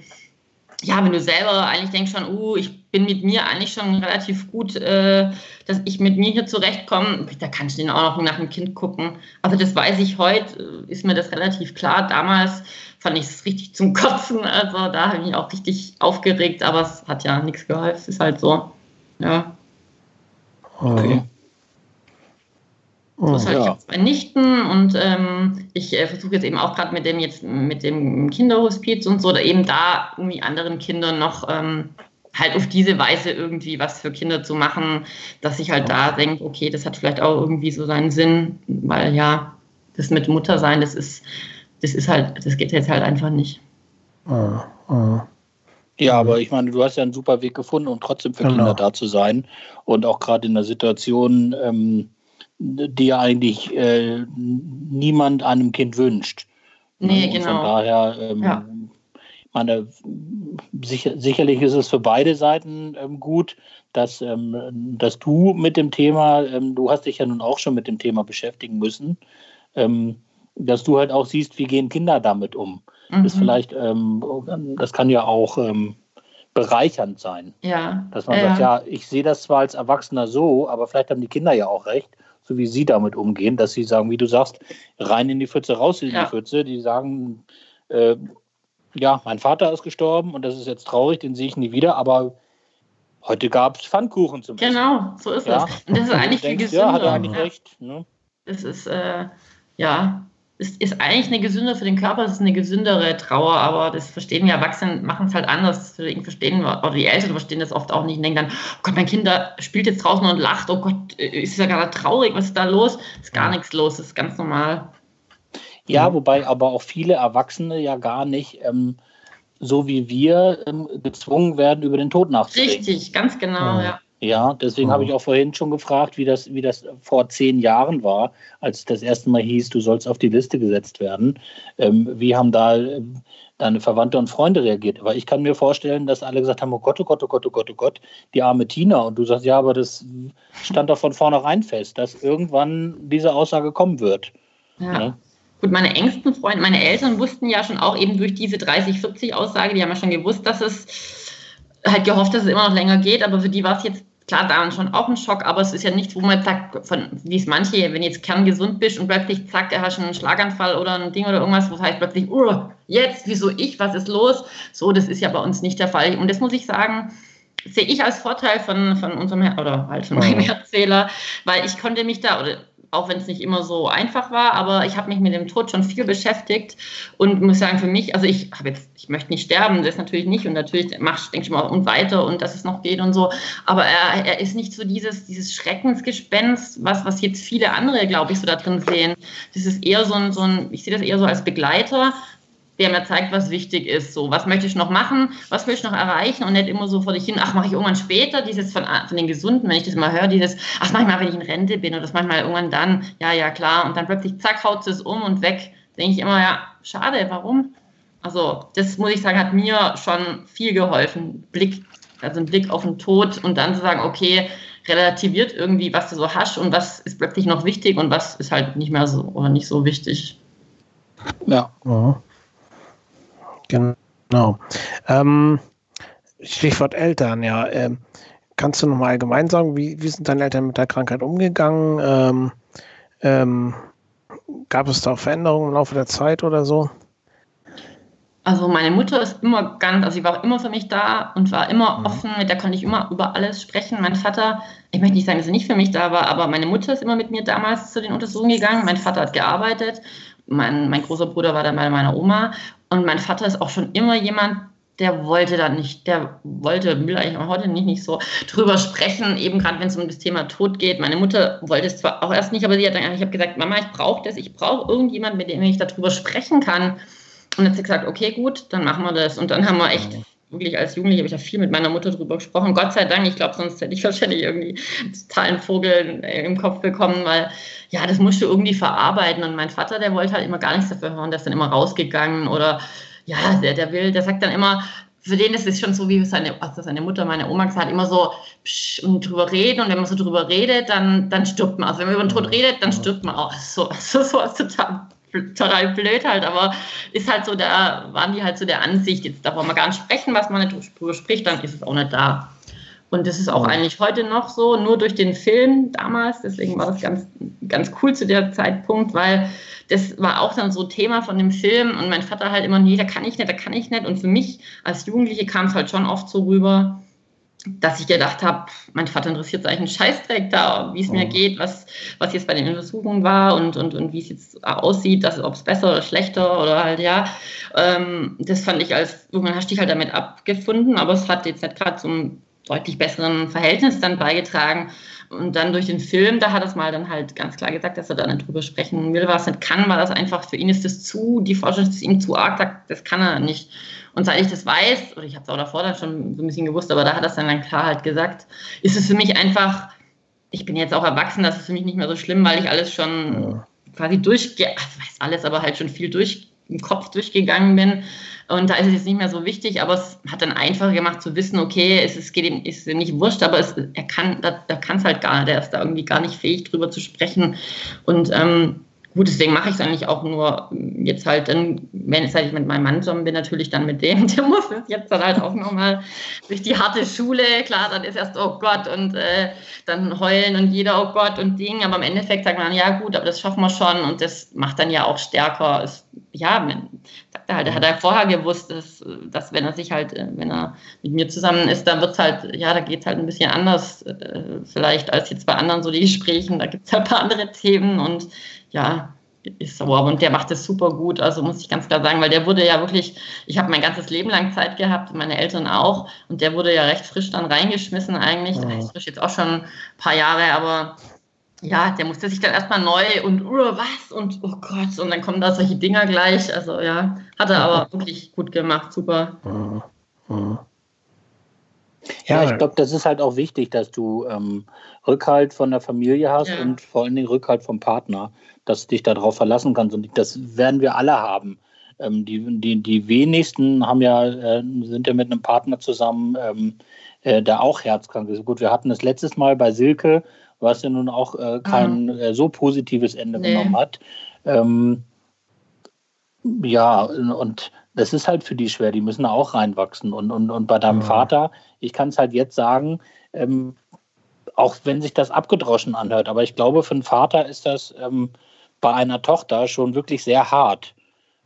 ja, wenn du selber eigentlich denkst schon, uh, ich bin mit mir eigentlich schon relativ gut, äh, dass ich mit mir hier zurechtkomme, da kannst du dann auch noch nach dem Kind gucken. Also das weiß ich heute, äh, ist mir das relativ klar. Damals fand ich es richtig zum Kotzen, also da habe ich mich auch richtig aufgeregt, aber es hat ja nichts geholfen, ist halt so. Ja. Okay. Oh, halt, ja. Ich habe zwei Nichten und ähm, ich äh, versuche jetzt eben auch gerade mit dem jetzt mit dem Kinderhospiz und so, da eben da irgendwie anderen Kindern noch ähm, halt auf diese Weise irgendwie was für Kinder zu machen, dass ich halt da denke, okay, das hat vielleicht auch irgendwie so seinen Sinn, weil ja, das mit Mutter sein, das ist, das ist halt, das geht jetzt halt einfach nicht. Oh, oh. Ja, aber ich meine, du hast ja einen super Weg gefunden, um trotzdem für genau. Kinder da zu sein. Und auch gerade in der Situation, ähm, die ja eigentlich äh, niemand einem Kind wünscht. Nee, und genau. Von daher, ähm, ja. meine, sicher, sicherlich ist es für beide Seiten ähm, gut, dass, ähm, dass du mit dem Thema, ähm, du hast dich ja nun auch schon mit dem Thema beschäftigen müssen, ähm, dass du halt auch siehst, wie gehen Kinder damit um. Mhm. Das vielleicht, ähm, das kann ja auch bereichernd sein. Ja. Dass man ja. sagt, ja, ich sehe das zwar als Erwachsener so, aber vielleicht haben die Kinder ja auch recht so wie sie damit umgehen, dass sie sagen, wie du sagst, rein in die Pfütze, raus in ja. die Pfütze. Die sagen, äh, ja, mein Vater ist gestorben und das ist jetzt traurig, den sehe ich nie wieder, aber Heute gab es Pfannkuchen zum Beispiel. Genau, so ist ja. es. Und das ist eigentlich viel gesünder. Ja, hat er eigentlich recht. Ne? Das ist, äh, ja, ist, ist eigentlich eine gesünder für den Körper, es ist eine gesündere Trauer, aber das verstehen die Erwachsenen, machen es halt anders. Deswegen verstehen wir, oder die Eltern verstehen das oft auch nicht und denken dann, oh Gott, mein Kind spielt jetzt draußen und lacht, oh Gott, ist ja gerade traurig, was ist da los? Ist gar nichts los, ist ganz normal. Ja, wobei aber auch viele Erwachsene ja gar nicht ähm, so wie wir ähm, gezwungen werden, über den Tod nachzudenken. Richtig, ganz genau, ja. ja. Ja, deswegen oh. habe ich auch vorhin schon gefragt, wie das, wie das vor zehn Jahren war, als das erste Mal hieß, du sollst auf die Liste gesetzt werden. Ähm, wie haben da ähm, deine Verwandte und Freunde reagiert? Aber ich kann mir vorstellen, dass alle gesagt haben, oh Gott, oh Gott, oh Gott, oh Gott, oh Gott, die arme Tina. Und du sagst, ja, aber das stand doch von vornherein fest, dass irgendwann diese Aussage kommen wird. Ja. ja. Gut, meine engsten Freunde, meine Eltern wussten ja schon auch eben durch diese 30-40-Aussage, die haben ja schon gewusst, dass es halt gehofft, dass es immer noch länger geht, aber für die war es jetzt klar daran schon auch ein Schock, aber es ist ja nichts, wo man sagt, von, wie es manche, wenn du jetzt kerngesund bist und plötzlich zack, er hast einen Schlaganfall oder ein Ding oder irgendwas, wo heißt plötzlich, oh, jetzt, wieso ich, was ist los? So, das ist ja bei uns nicht der Fall. Und das muss ich sagen, sehe ich als Vorteil von, von unserem, oder halt von meinem Erzähler, weil ich konnte mich da, oder auch wenn es nicht immer so einfach war, aber ich habe mich mit dem Tod schon viel beschäftigt und muss sagen, für mich, also ich habe jetzt, ich möchte nicht sterben, das natürlich nicht und natürlich machst denke ich mal und weiter und dass es noch geht und so, aber er, er ist nicht so dieses, dieses Schreckensgespenst, was, was jetzt viele andere, glaube ich, so da drin sehen. Das ist eher so ein, so ein, ich sehe das eher so als Begleiter, der mir zeigt, was wichtig ist. So, was möchte ich noch machen, was will ich noch erreichen und nicht immer so vor dich hin, ach, mache ich irgendwann später, dieses von, von den Gesunden, wenn ich das mal höre, dieses, ach, mach ich mal, wenn ich in Rente bin oder das manchmal irgendwann dann, ja, ja, klar, und dann plötzlich, zack, haut es um und weg. Denke ich immer, ja, schade, warum? Also, das muss ich sagen, hat mir schon viel geholfen. Blick, also ein Blick auf den Tod und dann zu sagen, okay, relativiert irgendwie, was du so hast und was ist plötzlich noch wichtig und was ist halt nicht mehr so oder nicht so wichtig. Ja. ja. Genau. Ähm, Stichwort Eltern, ja. Ähm, kannst du noch mal allgemein sagen, wie, wie sind deine Eltern mit der Krankheit umgegangen? Ähm, ähm, gab es da Veränderungen im Laufe der Zeit oder so? Also meine Mutter ist immer ganz, also sie war immer für mich da und war immer mhm. offen, mit der konnte ich immer über alles sprechen. Mein Vater, ich möchte nicht sagen, dass er nicht für mich da war, aber meine Mutter ist immer mit mir damals zu den Untersuchungen gegangen. Mein Vater hat gearbeitet, mein, mein großer Bruder war dann bei meiner Oma und mein Vater ist auch schon immer jemand, der wollte da nicht, der wollte, will eigentlich heute nicht, nicht so drüber sprechen, eben gerade wenn es um das Thema Tod geht. Meine Mutter wollte es zwar auch erst nicht, aber sie hat dann, ich habe gesagt, Mama, ich brauche das, ich brauche irgendjemand, mit dem ich darüber sprechen kann. Und dann hat sie gesagt, okay, gut, dann machen wir das. Und dann haben wir echt wirklich als Jugendliche habe ich ja viel mit meiner Mutter drüber gesprochen. Gott sei Dank, ich glaube, sonst hätte ich wahrscheinlich irgendwie totalen Vogel im Kopf bekommen, weil ja, das musste irgendwie verarbeiten. Und mein Vater, der wollte halt immer gar nichts dafür hören, der ist dann immer rausgegangen oder ja, der, der will, der sagt dann immer, für den ist es schon so, wie seine, also seine Mutter, meine Oma gesagt hat, immer so psch, und drüber reden. Und wenn man so drüber redet, dann, dann stirbt man. Also wenn man über den Tod redet, dann stirbt man auch. So, so, so total, total blöd halt, aber ist halt so, da waren die halt so der Ansicht, jetzt darf man gar nicht sprechen, was man nicht drüber spricht, dann ist es auch nicht da. Und das ist auch eigentlich heute noch so, nur durch den Film damals. Deswegen war das ganz, ganz cool zu der Zeitpunkt, weil das war auch dann so Thema von dem Film. Und mein Vater halt immer, nee, da kann ich nicht, da kann ich nicht. Und für mich als Jugendliche kam es halt schon oft so rüber, dass ich gedacht habe, mein Vater interessiert sich eigentlich einen Scheißdreck da, wie es mir geht, was, was jetzt bei den Untersuchungen war und, und, und wie es jetzt aussieht, ob es besser oder schlechter oder halt ja. Ähm, das fand ich als, irgendwann hast dich halt damit abgefunden, aber es hat jetzt nicht gerade zum deutlich besseren Verhältnis dann beigetragen. Und dann durch den Film, da hat er es mal dann halt ganz klar gesagt, dass er da nicht drüber sprechen will, was nicht kann, weil das einfach für ihn ist das zu, die Forschung ist ihm zu arg, das kann er nicht. Und seit ich das weiß, oder ich habe es auch davor dann schon so ein bisschen gewusst, aber da hat es dann, dann klar halt gesagt, ist es für mich einfach, ich bin jetzt auch erwachsen, das ist für mich nicht mehr so schlimm, weil ich alles schon ja. quasi durchge, ich weiß alles, aber halt schon viel durch im Kopf durchgegangen bin. Und da ist es jetzt nicht mehr so wichtig, aber es hat dann einfacher gemacht zu wissen, okay, es, es geht ihm, ist ihm nicht wurscht, aber es, er kann er kann es halt gar nicht, er ist da irgendwie gar nicht fähig, drüber zu sprechen. Und ähm, gut, deswegen mache ich es eigentlich auch nur jetzt halt dann wenn jetzt halt ich mit meinem Mann zusammen bin, natürlich dann mit dem, der muss jetzt dann halt auch nochmal durch die harte Schule, klar, dann ist erst, oh Gott, und äh, dann heulen und jeder, oh Gott und Ding, aber im Endeffekt sagt man, ja gut, aber das schaffen wir schon. Und das macht dann ja auch stärker. Es, ja, man, sagt er halt, hat er vorher gewusst, dass, dass wenn er sich halt, äh, wenn er mit mir zusammen ist, dann wird es halt, ja, da geht es halt ein bisschen anders, äh, vielleicht als jetzt bei anderen so die Gesprächen, da gibt es halt ein paar andere Themen und ja, ist so, und der macht es super gut, also muss ich ganz klar sagen, weil der wurde ja wirklich, ich habe mein ganzes Leben lang Zeit gehabt, meine Eltern auch, und der wurde ja recht frisch dann reingeschmissen eigentlich, der ist frisch jetzt auch schon ein paar Jahre, aber ja, der musste sich dann erstmal neu und uh, was? Und oh Gott, und dann kommen da solche Dinger gleich, also ja, hat er aber wirklich gut gemacht, super. Mhm. Mhm. Ja, ich glaube, das ist halt auch wichtig, dass du ähm, Rückhalt von der Familie hast ja. und vor allen Dingen Rückhalt vom Partner, dass du dich darauf verlassen kannst. Und das werden wir alle haben. Ähm, die, die, die wenigsten haben ja, äh, sind ja mit einem Partner zusammen, ähm, äh, der auch herzkrank ist. Gut, wir hatten das letztes Mal bei Silke, was ja nun auch äh, kein mhm. Äh, so positives Ende nee. genommen hat. Ähm, ja, und das ist halt für die schwer, die müssen auch reinwachsen. Und, und, und bei deinem ja. Vater, ich kann es halt jetzt sagen, ähm, auch wenn sich das abgedroschen anhört, aber ich glaube, für einen Vater ist das ähm, bei einer Tochter schon wirklich sehr hart.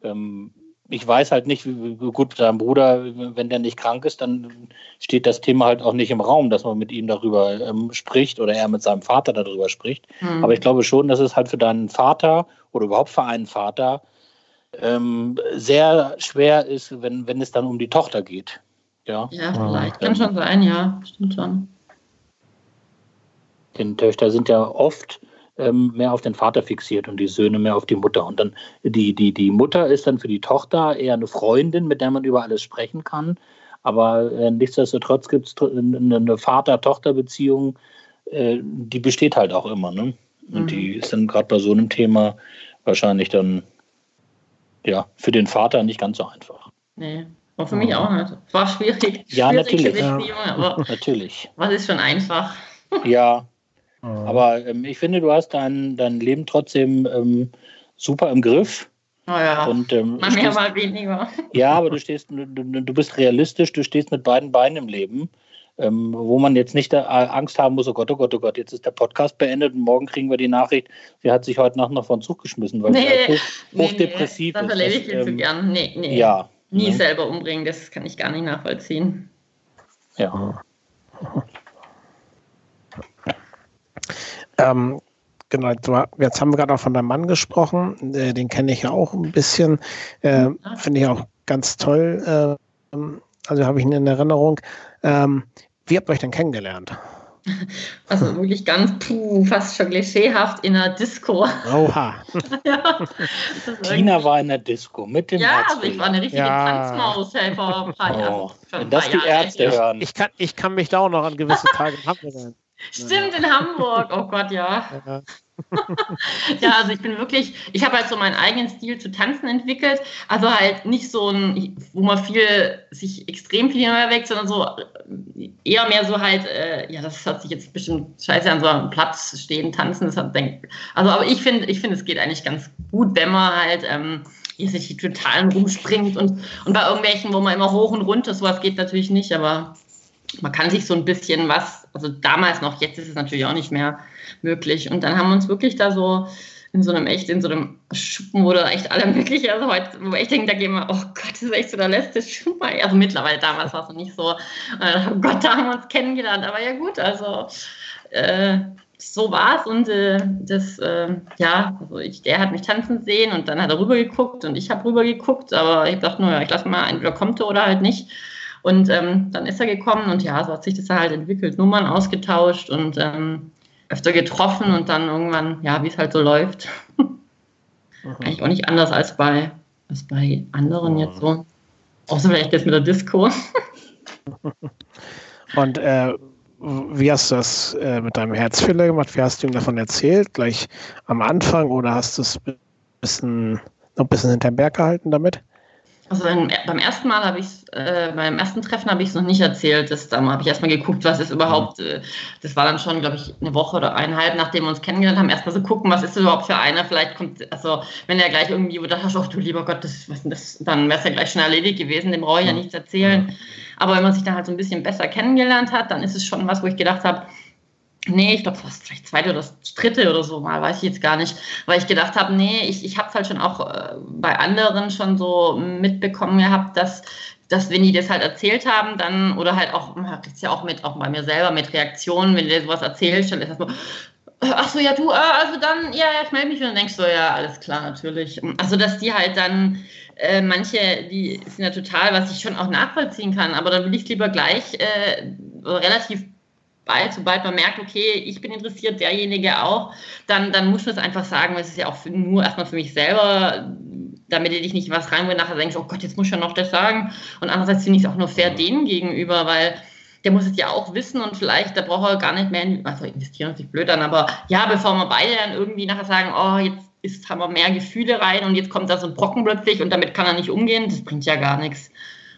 Ähm, ich weiß halt nicht, wie, gut dein Bruder, wenn der nicht krank ist, dann steht das Thema halt auch nicht im Raum, dass man mit ihm darüber ähm, spricht oder er mit seinem Vater darüber spricht. Mhm. Aber ich glaube schon, dass es halt für deinen Vater oder überhaupt für einen Vater ähm, sehr schwer ist, wenn, wenn es dann um die Tochter geht. Ja, ja vielleicht. Kann schon sein, ja, stimmt schon. Denn Töchter sind ja oft ähm, mehr auf den Vater fixiert und die Söhne mehr auf die Mutter. Und dann die, die, die Mutter ist dann für die Tochter eher eine Freundin, mit der man über alles sprechen kann. Aber äh, nichtsdestotrotz gibt es eine Vater-Tochter-Beziehung, äh, die besteht halt auch immer. Ne? Und mhm. die ist dann gerade bei so einem Thema wahrscheinlich dann ja, für den Vater nicht ganz so einfach. Nee, war für mich auch nicht. War schwierig. Ja, schwierig natürlich. Beziehung, aber natürlich. Was ist schon einfach? ja, aber ähm, ich finde, du hast dein, dein Leben trotzdem ähm, super im Griff. Oh ja, und, ähm, mal mehr, stehst, mal weniger. Ja, aber du stehst, du, du bist realistisch, du stehst mit beiden Beinen im Leben ähm, wo man jetzt nicht Angst haben muss, oh Gott, oh Gott, oh Gott, jetzt ist der Podcast beendet und morgen kriegen wir die Nachricht, sie hat sich heute Nacht noch von Zug geschmissen, weil nee, sie halt hoch, hochdepressiv nee, nee. Das erlebe ich viel ähm, zu gern. Nee, nee. Ja. Nie ne? selber umbringen, das kann ich gar nicht nachvollziehen. Ja. Ähm, genau, jetzt haben wir gerade auch von deinem Mann gesprochen, äh, den kenne ich ja auch ein bisschen, äh, finde ich auch ganz toll, äh, also habe ich ihn in Erinnerung. Ähm, wie habt ihr euch denn kennengelernt? Also wirklich ganz puh, fast schon klischeehaft in einer Disco. Oha. ja, Tina war in der Disco mit dem Ja, also ich war eine richtige ja. Tanzmaus hey, vor ein paar Jahren. Oh, wenn das die Ärzte hören. Ich kann, ich kann mich da auch noch an gewisse Tage erinnern. Stimmt, in Hamburg. Oh Gott, ja. ja. ja, also ich bin wirklich, ich habe halt so meinen eigenen Stil zu tanzen entwickelt. Also halt nicht so ein, wo man viel, sich extrem viel hinweg, sondern so eher mehr so halt, äh, ja, das hat sich jetzt bestimmt scheiße an so einem Platz stehen, tanzen. Das hat, denk, also, aber ich finde, ich finde, es geht eigentlich ganz gut, wenn man halt, ähm, hier sich die totalen rumspringt und, und bei irgendwelchen, wo man immer hoch und runter, sowas geht natürlich nicht, aber man kann sich so ein bisschen was, also damals noch, jetzt ist es natürlich auch nicht mehr möglich. Und dann haben wir uns wirklich da so in so einem echt, in so einem Schuppen, wo da echt alle mögliche, also heute, wo ich denke, da gehen wir, oh Gott, das ist echt so der letzte Schuppen. Also mittlerweile damals war es noch nicht so, äh, oh Gott, da haben wir uns kennengelernt. Aber ja gut, also äh, so war es und äh, das, äh, ja, also ich, der hat mich tanzen sehen und dann hat er rüber geguckt und ich habe rüber geguckt, aber ich dachte nur, ich lasse mal, entweder kommt er oder halt nicht. Und ähm, dann ist er gekommen und ja, so hat sich das halt entwickelt, Nummern ausgetauscht und ähm, öfter getroffen und dann irgendwann, ja, wie es halt so läuft. Eigentlich auch nicht anders als bei, als bei anderen jetzt so. Außer vielleicht jetzt mit der Disco. und äh, wie hast du das äh, mit deinem Herzfehler gemacht? Wie hast du ihm davon erzählt? Gleich am Anfang oder hast du es bisschen, noch ein bisschen hinterm Berg gehalten damit? Also beim ersten Mal habe ich äh, beim ersten Treffen habe ich es noch nicht erzählt. Das, da habe ich erstmal geguckt, was ist überhaupt, mhm. äh, das war dann schon, glaube ich, eine Woche oder eineinhalb, nachdem wir uns kennengelernt haben, erstmal so gucken, was ist das überhaupt für einer. Vielleicht kommt, also wenn er gleich irgendwie oder hast, oh du lieber Gott, das, was das, dann wäre es ja gleich schon erledigt gewesen, dem brauche ich ja nichts erzählen. Aber wenn man sich dann halt so ein bisschen besser kennengelernt hat, dann ist es schon was, wo ich gedacht habe, Nee, ich glaube, das war vielleicht zweite oder das dritte oder so mal, weiß ich jetzt gar nicht. Weil ich gedacht habe, nee, ich, ich habe es halt schon auch äh, bei anderen schon so mitbekommen gehabt, dass, dass wenn die das halt erzählt haben, dann, oder halt auch, man hat es ja auch mit, auch bei mir selber mit Reaktionen, wenn der sowas erzählt, dann ist das so, ach so, ja, du, äh, also dann, ja, ja, ich melde mich und dann denkst du, ja, alles klar, natürlich. Also, dass die halt dann, äh, manche, die sind ja total, was ich schon auch nachvollziehen kann, aber dann will ich lieber gleich äh, relativ bald, sobald man merkt, okay, ich bin interessiert, derjenige auch, dann, dann muss man es einfach sagen, weil es ist ja auch für, nur erstmal für mich selber, damit ich nicht was rein, wo nachher denkst, oh Gott, jetzt muss ich ja noch das sagen. Und andererseits finde ich es auch nur fair denen gegenüber, weil der muss es ja auch wissen und vielleicht, da braucht er gar nicht mehr, also investieren sich blöd an, aber ja, bevor wir beide dann irgendwie nachher sagen, oh, jetzt ist, haben wir mehr Gefühle rein und jetzt kommt da so ein Brocken plötzlich und damit kann er nicht umgehen, das bringt ja gar nichts.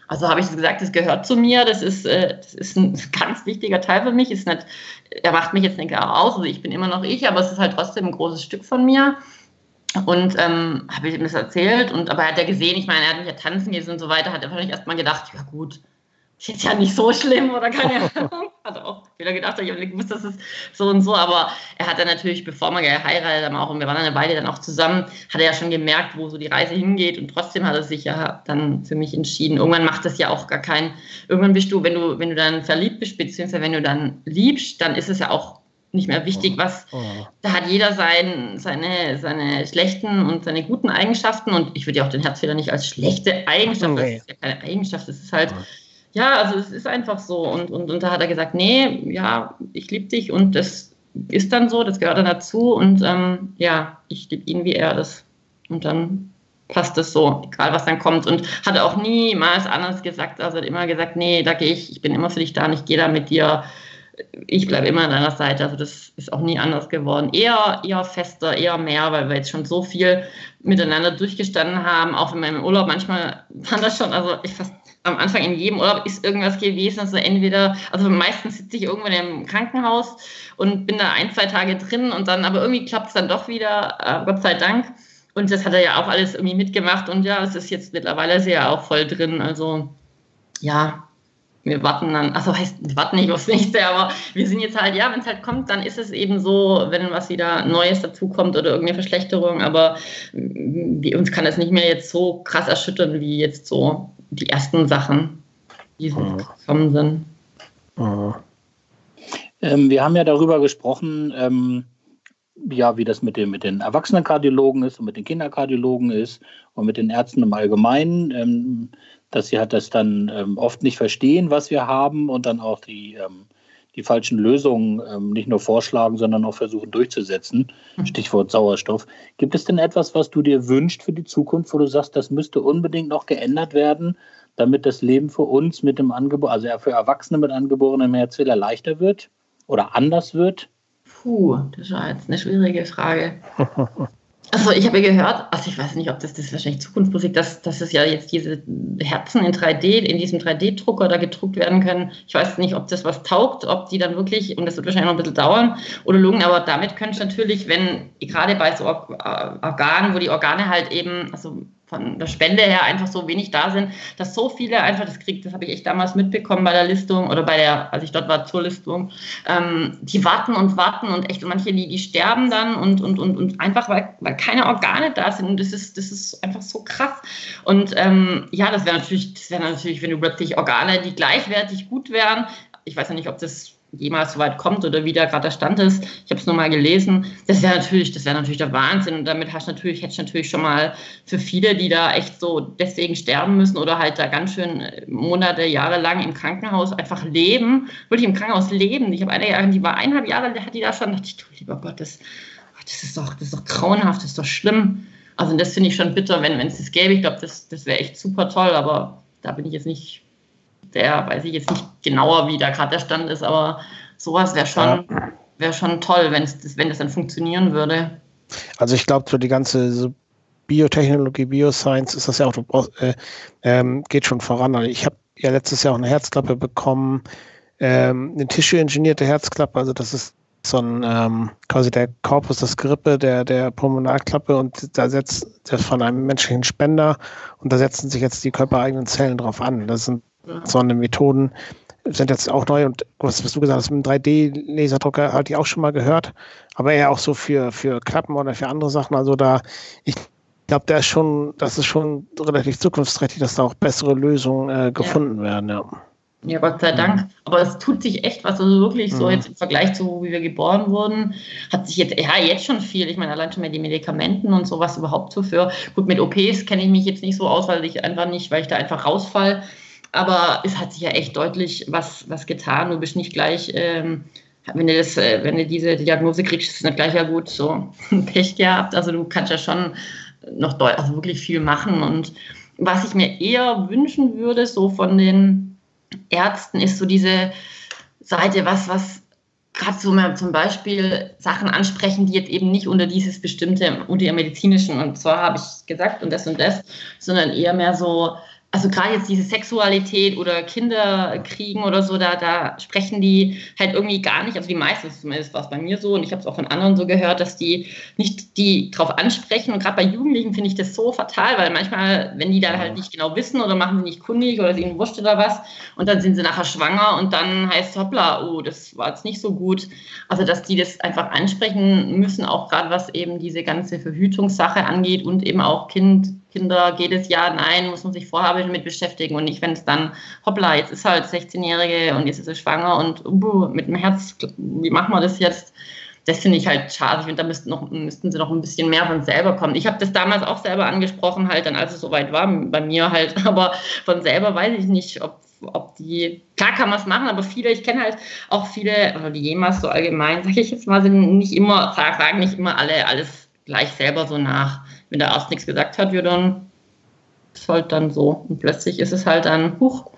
Also habe ich gesagt, das gehört zu mir, das ist, äh, das ist ein ganz wichtiger Teil für mich. Ist nicht, er macht mich jetzt nicht aus, also ich bin immer noch ich, aber es ist halt trotzdem ein großes Stück von mir. Und ähm, habe ich ihm das erzählt und aber er hat ja gesehen, ich meine, er hat mich ja tanzen gesehen und so weiter, hat er wahrscheinlich erstmal gedacht, ja gut, ist jetzt ja nicht so schlimm oder keine Ahnung. Hat auch wieder gedacht, ich habe gewusst, das ist so und so, aber er hat dann natürlich, bevor wir geheiratet haben, auch, und wir waren dann beide dann auch zusammen, hat er ja schon gemerkt, wo so die Reise hingeht und trotzdem hat er sich ja dann für mich entschieden. Irgendwann macht das ja auch gar keinen, irgendwann bist du, wenn du, wenn du dann verliebt bist, beziehungsweise wenn du dann liebst, dann ist es ja auch nicht mehr wichtig, was oh. da hat jeder sein, seine, seine schlechten und seine guten Eigenschaften und ich würde ja auch den Herzfehler nicht als schlechte Eigenschaft, okay. das ist ja keine Eigenschaft, das ist halt, ja, also es ist einfach so. Und, und, und da hat er gesagt, nee, ja, ich liebe dich und das ist dann so, das gehört dann dazu und ähm, ja, ich liebe ihn, wie er ist. Und dann passt es so, egal was dann kommt. Und hat auch niemals anders gesagt. Also hat immer gesagt, nee, da gehe ich, ich bin immer für dich da und ich gehe da mit dir. Ich bleibe immer an deiner Seite. Also das ist auch nie anders geworden. Eher, eher fester, eher mehr, weil wir jetzt schon so viel miteinander durchgestanden haben. Auch in meinem Urlaub manchmal waren das schon, also ich fast am Anfang in jedem Urlaub ist irgendwas gewesen. Also entweder, also meistens sitze ich irgendwo im Krankenhaus und bin da ein, zwei Tage drin und dann, aber irgendwie klappt es dann doch wieder, äh, Gott sei Dank. Und das hat er ja auch alles irgendwie mitgemacht und ja, es ist jetzt mittlerweile sehr auch voll drin. Also ja, wir warten dann, also heißt, wir warten nicht aufs nächste, aber wir sind jetzt halt, ja, wenn es halt kommt, dann ist es eben so, wenn was wieder Neues dazukommt oder irgendeine Verschlechterung, aber wie, uns kann es nicht mehr jetzt so krass erschüttern wie jetzt so die ersten Sachen, die mhm. gekommen sind. Mhm. Ähm, wir haben ja darüber gesprochen, ähm, ja, wie das mit, dem, mit den Erwachsenenkardiologen ist und mit den Kinderkardiologen ist und mit den Ärzten im Allgemeinen, ähm, dass sie halt das dann ähm, oft nicht verstehen, was wir haben und dann auch die, ähm, die falschen Lösungen ähm, nicht nur vorschlagen, sondern auch versuchen durchzusetzen. Mhm. Stichwort Sauerstoff. Gibt es denn etwas, was du dir wünschst für die Zukunft, wo du sagst, das müsste unbedingt noch geändert werden, damit das Leben für uns mit dem Angebot, also für Erwachsene mit angeborenem Herzfehler leichter wird oder anders wird? Puh, das war jetzt eine schwierige Frage. Also ich habe gehört, also ich weiß nicht, ob das, das ist wahrscheinlich Zukunftsmusik, dass, dass es ja jetzt diese Herzen in 3D, in diesem 3D-Drucker da gedruckt werden können. Ich weiß nicht, ob das was taugt, ob die dann wirklich, und das wird wahrscheinlich noch ein bisschen dauern, oder Lungen, aber damit könnte ich natürlich, wenn, gerade bei so Organen, wo die Organe halt eben, also von der Spende her einfach so wenig da sind, dass so viele einfach das kriegt, das habe ich echt damals mitbekommen bei der Listung oder bei der, als ich dort war zur Listung, ähm, die warten und warten und echt manche, die, die sterben dann und, und, und, und einfach, weil, weil keine Organe da sind. Und das ist, das ist einfach so krass. Und ähm, ja, das wäre natürlich, das wäre natürlich, wenn du plötzlich Organe, die gleichwertig gut wären, ich weiß ja nicht, ob das jemals so weit kommt oder wie da gerade der Stand ist. Ich habe es nur mal gelesen. Das wäre natürlich, das wäre natürlich der Wahnsinn. Und damit hast natürlich, hättest du natürlich schon mal für viele, die da echt so deswegen sterben müssen oder halt da ganz schön äh, Monate, Jahre lang im Krankenhaus einfach leben, wirklich im Krankenhaus leben. Ich habe eine, die war eineinhalb Jahre, hat die da schon, da dachte ich, du lieber Gott, das, das ist doch, das ist doch grauenhaft, das ist doch schlimm. Also das finde ich schon bitter, wenn es das gäbe. Ich glaube, das, das wäre echt super toll, aber da bin ich jetzt nicht der weiß ich jetzt nicht genauer, wie da gerade der Stand ist, aber sowas wäre schon, wär schon toll, wenn's das, wenn das dann funktionieren würde. Also ich glaube, so die ganze Biotechnologie, Bioscience ist das ja auch, äh, ähm, geht schon voran. Also ich habe ja letztes Jahr auch eine Herzklappe bekommen, ähm, eine tissue-ingenierte Herzklappe, also das ist so ein ähm, quasi der Korpus, das Gerippe der, der Pulmonalklappe und da setzt das von einem menschlichen Spender und da setzen sich jetzt die körpereigenen Zellen drauf an. Das sind so eine Methoden, sind jetzt auch neu und was, was du gesagt hast, mit einem 3D-Laserdrucker hatte ich auch schon mal gehört, aber eher auch so für, für Klappen oder für andere Sachen. Also da, ich glaube, da ist schon, das ist schon relativ zukunftsträchtig, dass da auch bessere Lösungen äh, gefunden ja. werden, ja. Ja, Gott sei Dank. Mhm. Aber es tut sich echt was. Also wirklich so mhm. jetzt im Vergleich zu, wie wir geboren wurden, hat sich jetzt, ja, jetzt schon viel. Ich meine, allein schon mit den Medikamenten und sowas überhaupt so für. Gut, mit OPs kenne ich mich jetzt nicht so aus, weil ich einfach nicht, weil ich da einfach rausfall. Aber es hat sich ja echt deutlich was, was getan. Du bist nicht gleich, ähm, wenn du das, äh, wenn du diese Diagnose kriegst, ist es nicht gleich ja gut so Pech gehabt. Also du kannst ja schon noch also wirklich viel machen. Und was ich mir eher wünschen würde, so von den Ärzten ist so diese Seite, was, was gerade so mal zum Beispiel Sachen ansprechen, die jetzt eben nicht unter dieses bestimmte, unter ihr medizinischen, und zwar habe ich gesagt und das und das, sondern eher mehr so, also gerade jetzt diese Sexualität oder Kinderkriegen oder so, da, da sprechen die halt irgendwie gar nicht, also die meisten zumindest war es bei mir so und ich habe es auch von anderen so gehört, dass die nicht die drauf ansprechen und gerade bei Jugendlichen finde ich das so fatal, weil manchmal, wenn die dann halt nicht genau wissen oder machen sie nicht kundig oder sie ihnen wurscht oder was und dann sind sie nachher schwanger und dann heißt hoppla, oh, das war jetzt nicht so gut. Also dass die das einfach ansprechen müssen, auch gerade was eben diese ganze Verhütungssache angeht und eben auch Kind Kinder jedes Jahr, nein, muss man sich vorher damit beschäftigen und nicht, wenn es dann, hoppla, jetzt ist halt 16-Jährige und jetzt ist sie schwanger und uh, mit dem Herz, wie machen wir das jetzt? Das finde ich halt schade. Ich finde, da müssten, noch, müssten sie noch ein bisschen mehr von selber kommen. Ich habe das damals auch selber angesprochen, halt dann, als es soweit war, bei mir halt, aber von selber weiß ich nicht, ob ob die, klar kann man es machen, aber viele, ich kenne halt auch viele, oder die jemals so allgemein, sage ich jetzt mal, sind nicht immer, sagen nicht immer alle alles gleich selber so nach wenn der Arzt nichts gesagt hat, wir dann ist halt dann so. Und plötzlich ist es halt dann, huch.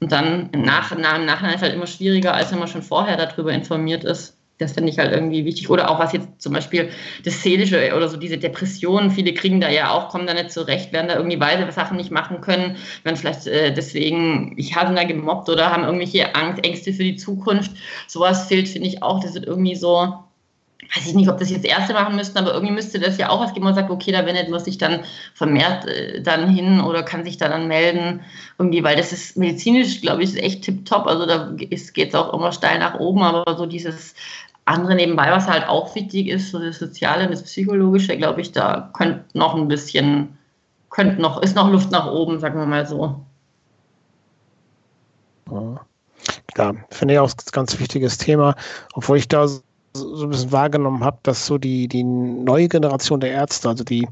Und dann im, Nach im Nachhinein ist halt immer schwieriger, als wenn man schon vorher darüber informiert ist. Das finde ich halt irgendwie wichtig. Oder auch was jetzt zum Beispiel das Seelische oder so diese Depressionen, viele kriegen da ja auch, kommen da nicht zurecht, werden da irgendwie weise Sachen nicht machen können, werden vielleicht äh, deswegen, ich habe da gemobbt oder haben irgendwelche Angst, Ängste für die Zukunft. Sowas fehlt, finde ich auch. Das wird irgendwie so, weiß ich nicht, ob das jetzt Ärzte machen müssten, aber irgendwie müsste das ja auch was geben, man sagt, okay, da wendet man sich dann vermehrt äh, dann hin oder kann sich da dann melden, irgendwie, weil das ist medizinisch, glaube ich, echt tipptopp, also da geht es auch immer steil nach oben, aber so dieses andere nebenbei, was halt auch wichtig ist, so das Soziale und das Psychologische, glaube ich, da könnte noch ein bisschen, könnte noch, ist noch Luft nach oben, sagen wir mal so. Ja, finde ich auch ein ganz wichtiges Thema, obwohl ich da so ein bisschen wahrgenommen habe, dass so die, die neue Generation der Ärzte, also die,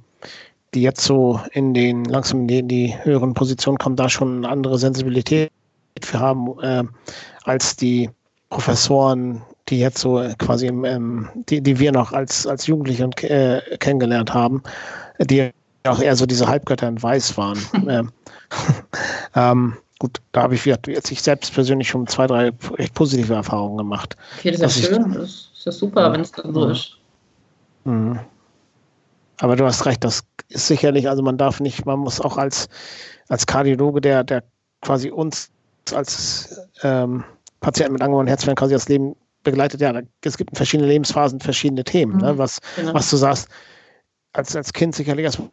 die jetzt so in den langsam in die, in die höheren Positionen kommen, da schon eine andere Sensibilität für haben, äh, als die Professoren, die jetzt so quasi, im, ähm, die, die wir noch als, als Jugendliche äh, kennengelernt haben, die auch eher so diese Halbgötter in Weiß waren. ähm, ähm, gut, da habe ich jetzt ich selbst persönlich schon zwei, drei echt positive Erfahrungen gemacht. Okay, das ist ja schön. Das ist ja super, ja. wenn es dann so ist. Mhm. Aber du hast recht, das ist sicherlich, also man darf nicht, man muss auch als, als Kardiologe, der, der quasi uns als ähm, Patienten mit angeborenen Herzfehlern quasi das Leben begleitet, ja, es gibt in verschiedenen Lebensphasen verschiedene Themen, ne? mhm, ne? was, genau. was du sagst, als, als Kind sicherlich erstmal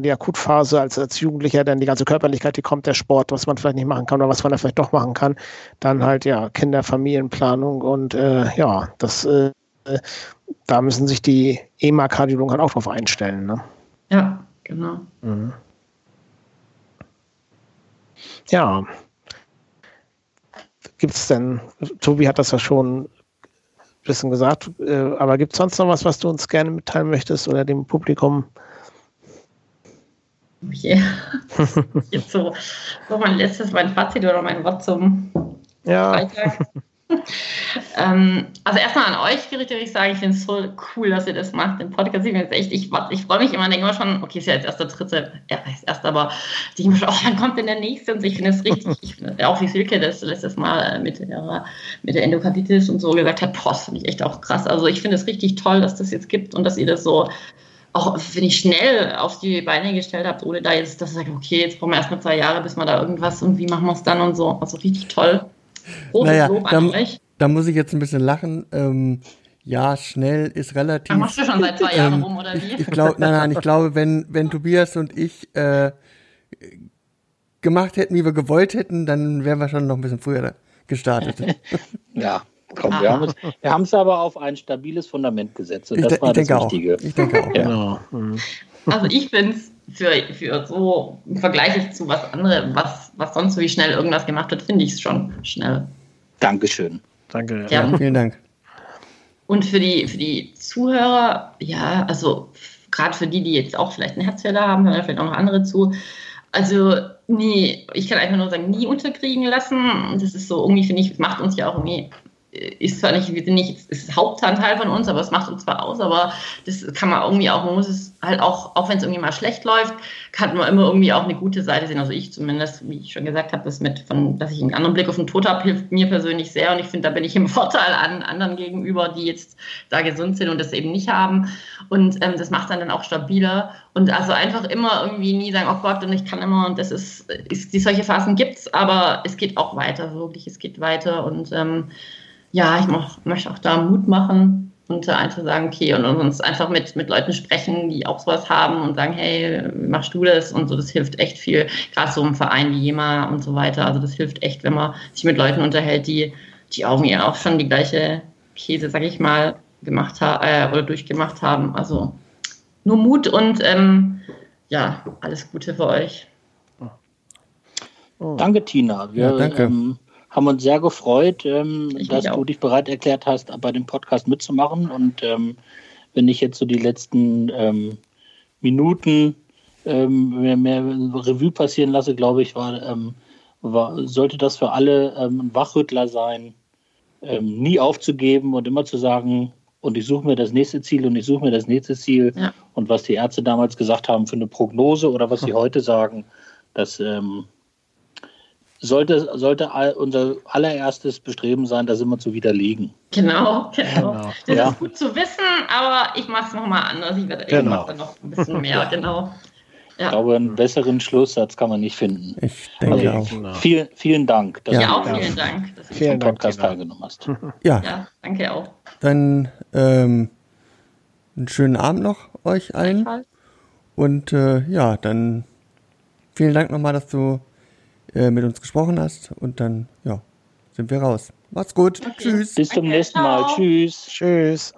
die Akutphase, als, als Jugendlicher dann die ganze Körperlichkeit, die kommt, der Sport, was man vielleicht nicht machen kann oder was man da vielleicht doch machen kann. Dann halt ja Kinder, Familienplanung und äh, ja, das äh, da müssen sich die EMA-Kardiologen halt auch drauf einstellen. Ne? Ja, genau. Mhm. Ja. Gibt es denn, Tobi hat das ja schon ein bisschen gesagt, äh, aber gibt es sonst noch was, was du uns gerne mitteilen möchtest oder dem Publikum? Yeah. Jetzt so, so mein letztes, mein Fazit oder mein Wort zum ja. Freitag. ähm, also erstmal an euch gerichtet, würde ich sagen, ich finde es so cool, dass ihr das macht. Den Podcast, ich echt, ich, ich freue mich immer, denke immer schon, okay, ist ja jetzt erst der dritte, ja, ist erst, aber ich denke mir schon, oh, wann kommt denn der nächste? Und ich finde es richtig, ich find, auch wie Silke das letztes Mal mit der, mit der Endokarditis und so gesagt hat, boah, das finde ich echt auch krass. Also ich finde es richtig toll, dass das jetzt gibt und dass ihr das so auch wenn ich schnell auf die Beine gestellt habe, ohne da jetzt, dass ich sage, okay, jetzt brauchen wir erstmal zwei Jahre, bis wir da irgendwas und wie machen wir es dann und so. Also richtig toll. Großes naja, Lob an da, euch. Da muss ich jetzt ein bisschen lachen. Ähm, ja, schnell ist relativ. Ach, machst du schon seit zwei Jahren ähm, rum, oder wie? Ich, ich glaube, nein, nein, ich glaube, wenn, wenn Tobias und ich äh, gemacht hätten, wie wir gewollt hätten, dann wären wir schon noch ein bisschen früher gestartet. ja, komm, wir haben, es, wir haben es aber auf ein stabiles Fundament gesetzt. Und das ich, war ich das Wichtige. Auch. Ich denke auch. Ja. Genau. Mhm. Also ich finde es für, für so vergleichlich zu was anderem, was, was sonst so wie schnell irgendwas gemacht wird, finde ich es schon schnell. Dankeschön. Danke. Ja. ja. Vielen Dank. Und für die, für die Zuhörer, ja, also gerade für die, die jetzt auch vielleicht einen Herzfehler haben, hören vielleicht auch noch andere zu. Also nie, ich kann einfach nur sagen, nie unterkriegen lassen. Das ist so irgendwie, finde ich, macht uns ja auch irgendwie ist zwar nicht, wir sind nicht, ist Hauptanteil von uns, aber es macht uns zwar aus, aber das kann man irgendwie auch, man muss es halt auch, auch wenn es irgendwie mal schlecht läuft, kann man immer irgendwie auch eine gute Seite sehen. Also ich zumindest, wie ich schon gesagt habe, das mit von, dass ich einen anderen Blick auf den Tod habe, hilft mir persönlich sehr und ich finde, da bin ich im Vorteil an anderen gegenüber, die jetzt da gesund sind und das eben nicht haben. Und ähm, das macht dann dann auch stabiler. Und also einfach immer irgendwie nie sagen, oh Gott, und ich kann immer, und das ist, ist die solche Phasen gibt's, aber es geht auch weiter, wirklich, es geht weiter und ähm, ja, ich mach, möchte auch da Mut machen und einfach sagen, okay, und uns einfach mit, mit Leuten sprechen, die auch sowas haben und sagen, hey, machst du das? Und so, das hilft echt viel. Gerade so im Verein wie Jema und so weiter. Also das hilft echt, wenn man sich mit Leuten unterhält, die, die auch mir auch schon die gleiche Käse, sag ich mal, gemacht haben äh, oder durchgemacht haben. Also nur Mut und ähm, ja, alles Gute für euch. Oh. Danke, Tina. Wir, ja, danke. Ähm, haben uns sehr gefreut, ähm, dass du dich bereit erklärt hast, bei dem Podcast mitzumachen. Und ähm, wenn ich jetzt so die letzten ähm, Minuten ähm, mehr, mehr, Revue passieren lasse, glaube ich, war, ähm, war, sollte das für alle ähm, ein Wachrüttler sein, nie aufzugeben und immer zu sagen, und ich suche mir das nächste Ziel und ich suche mir das nächste Ziel. Ja. Und was die Ärzte damals gesagt haben für eine Prognose oder was sie heute sagen, das ähm, sollte, sollte unser allererstes Bestreben sein, das immer zu widerlegen. Genau, genau. genau. Das ja. ist gut zu wissen, aber ich mache es nochmal anders. Ich werde genau. dann noch ein bisschen mehr, genau. Ja. Ich glaube, einen besseren Schlusssatz kann man nicht finden. Ich denke also, auch. Genau. Vielen, vielen Dank, dass ja, du auch vielen Dank, dass du am Podcast Dank, teilgenommen hast. Ja. ja, danke auch. Dann ähm, einen schönen Abend noch euch allen. Und äh, ja, dann vielen Dank nochmal, dass du äh, mit uns gesprochen hast. Und dann, ja, sind wir raus. Macht's gut. Okay. Tschüss. Bis zum nächsten Mal. Tschüss. Tschüss.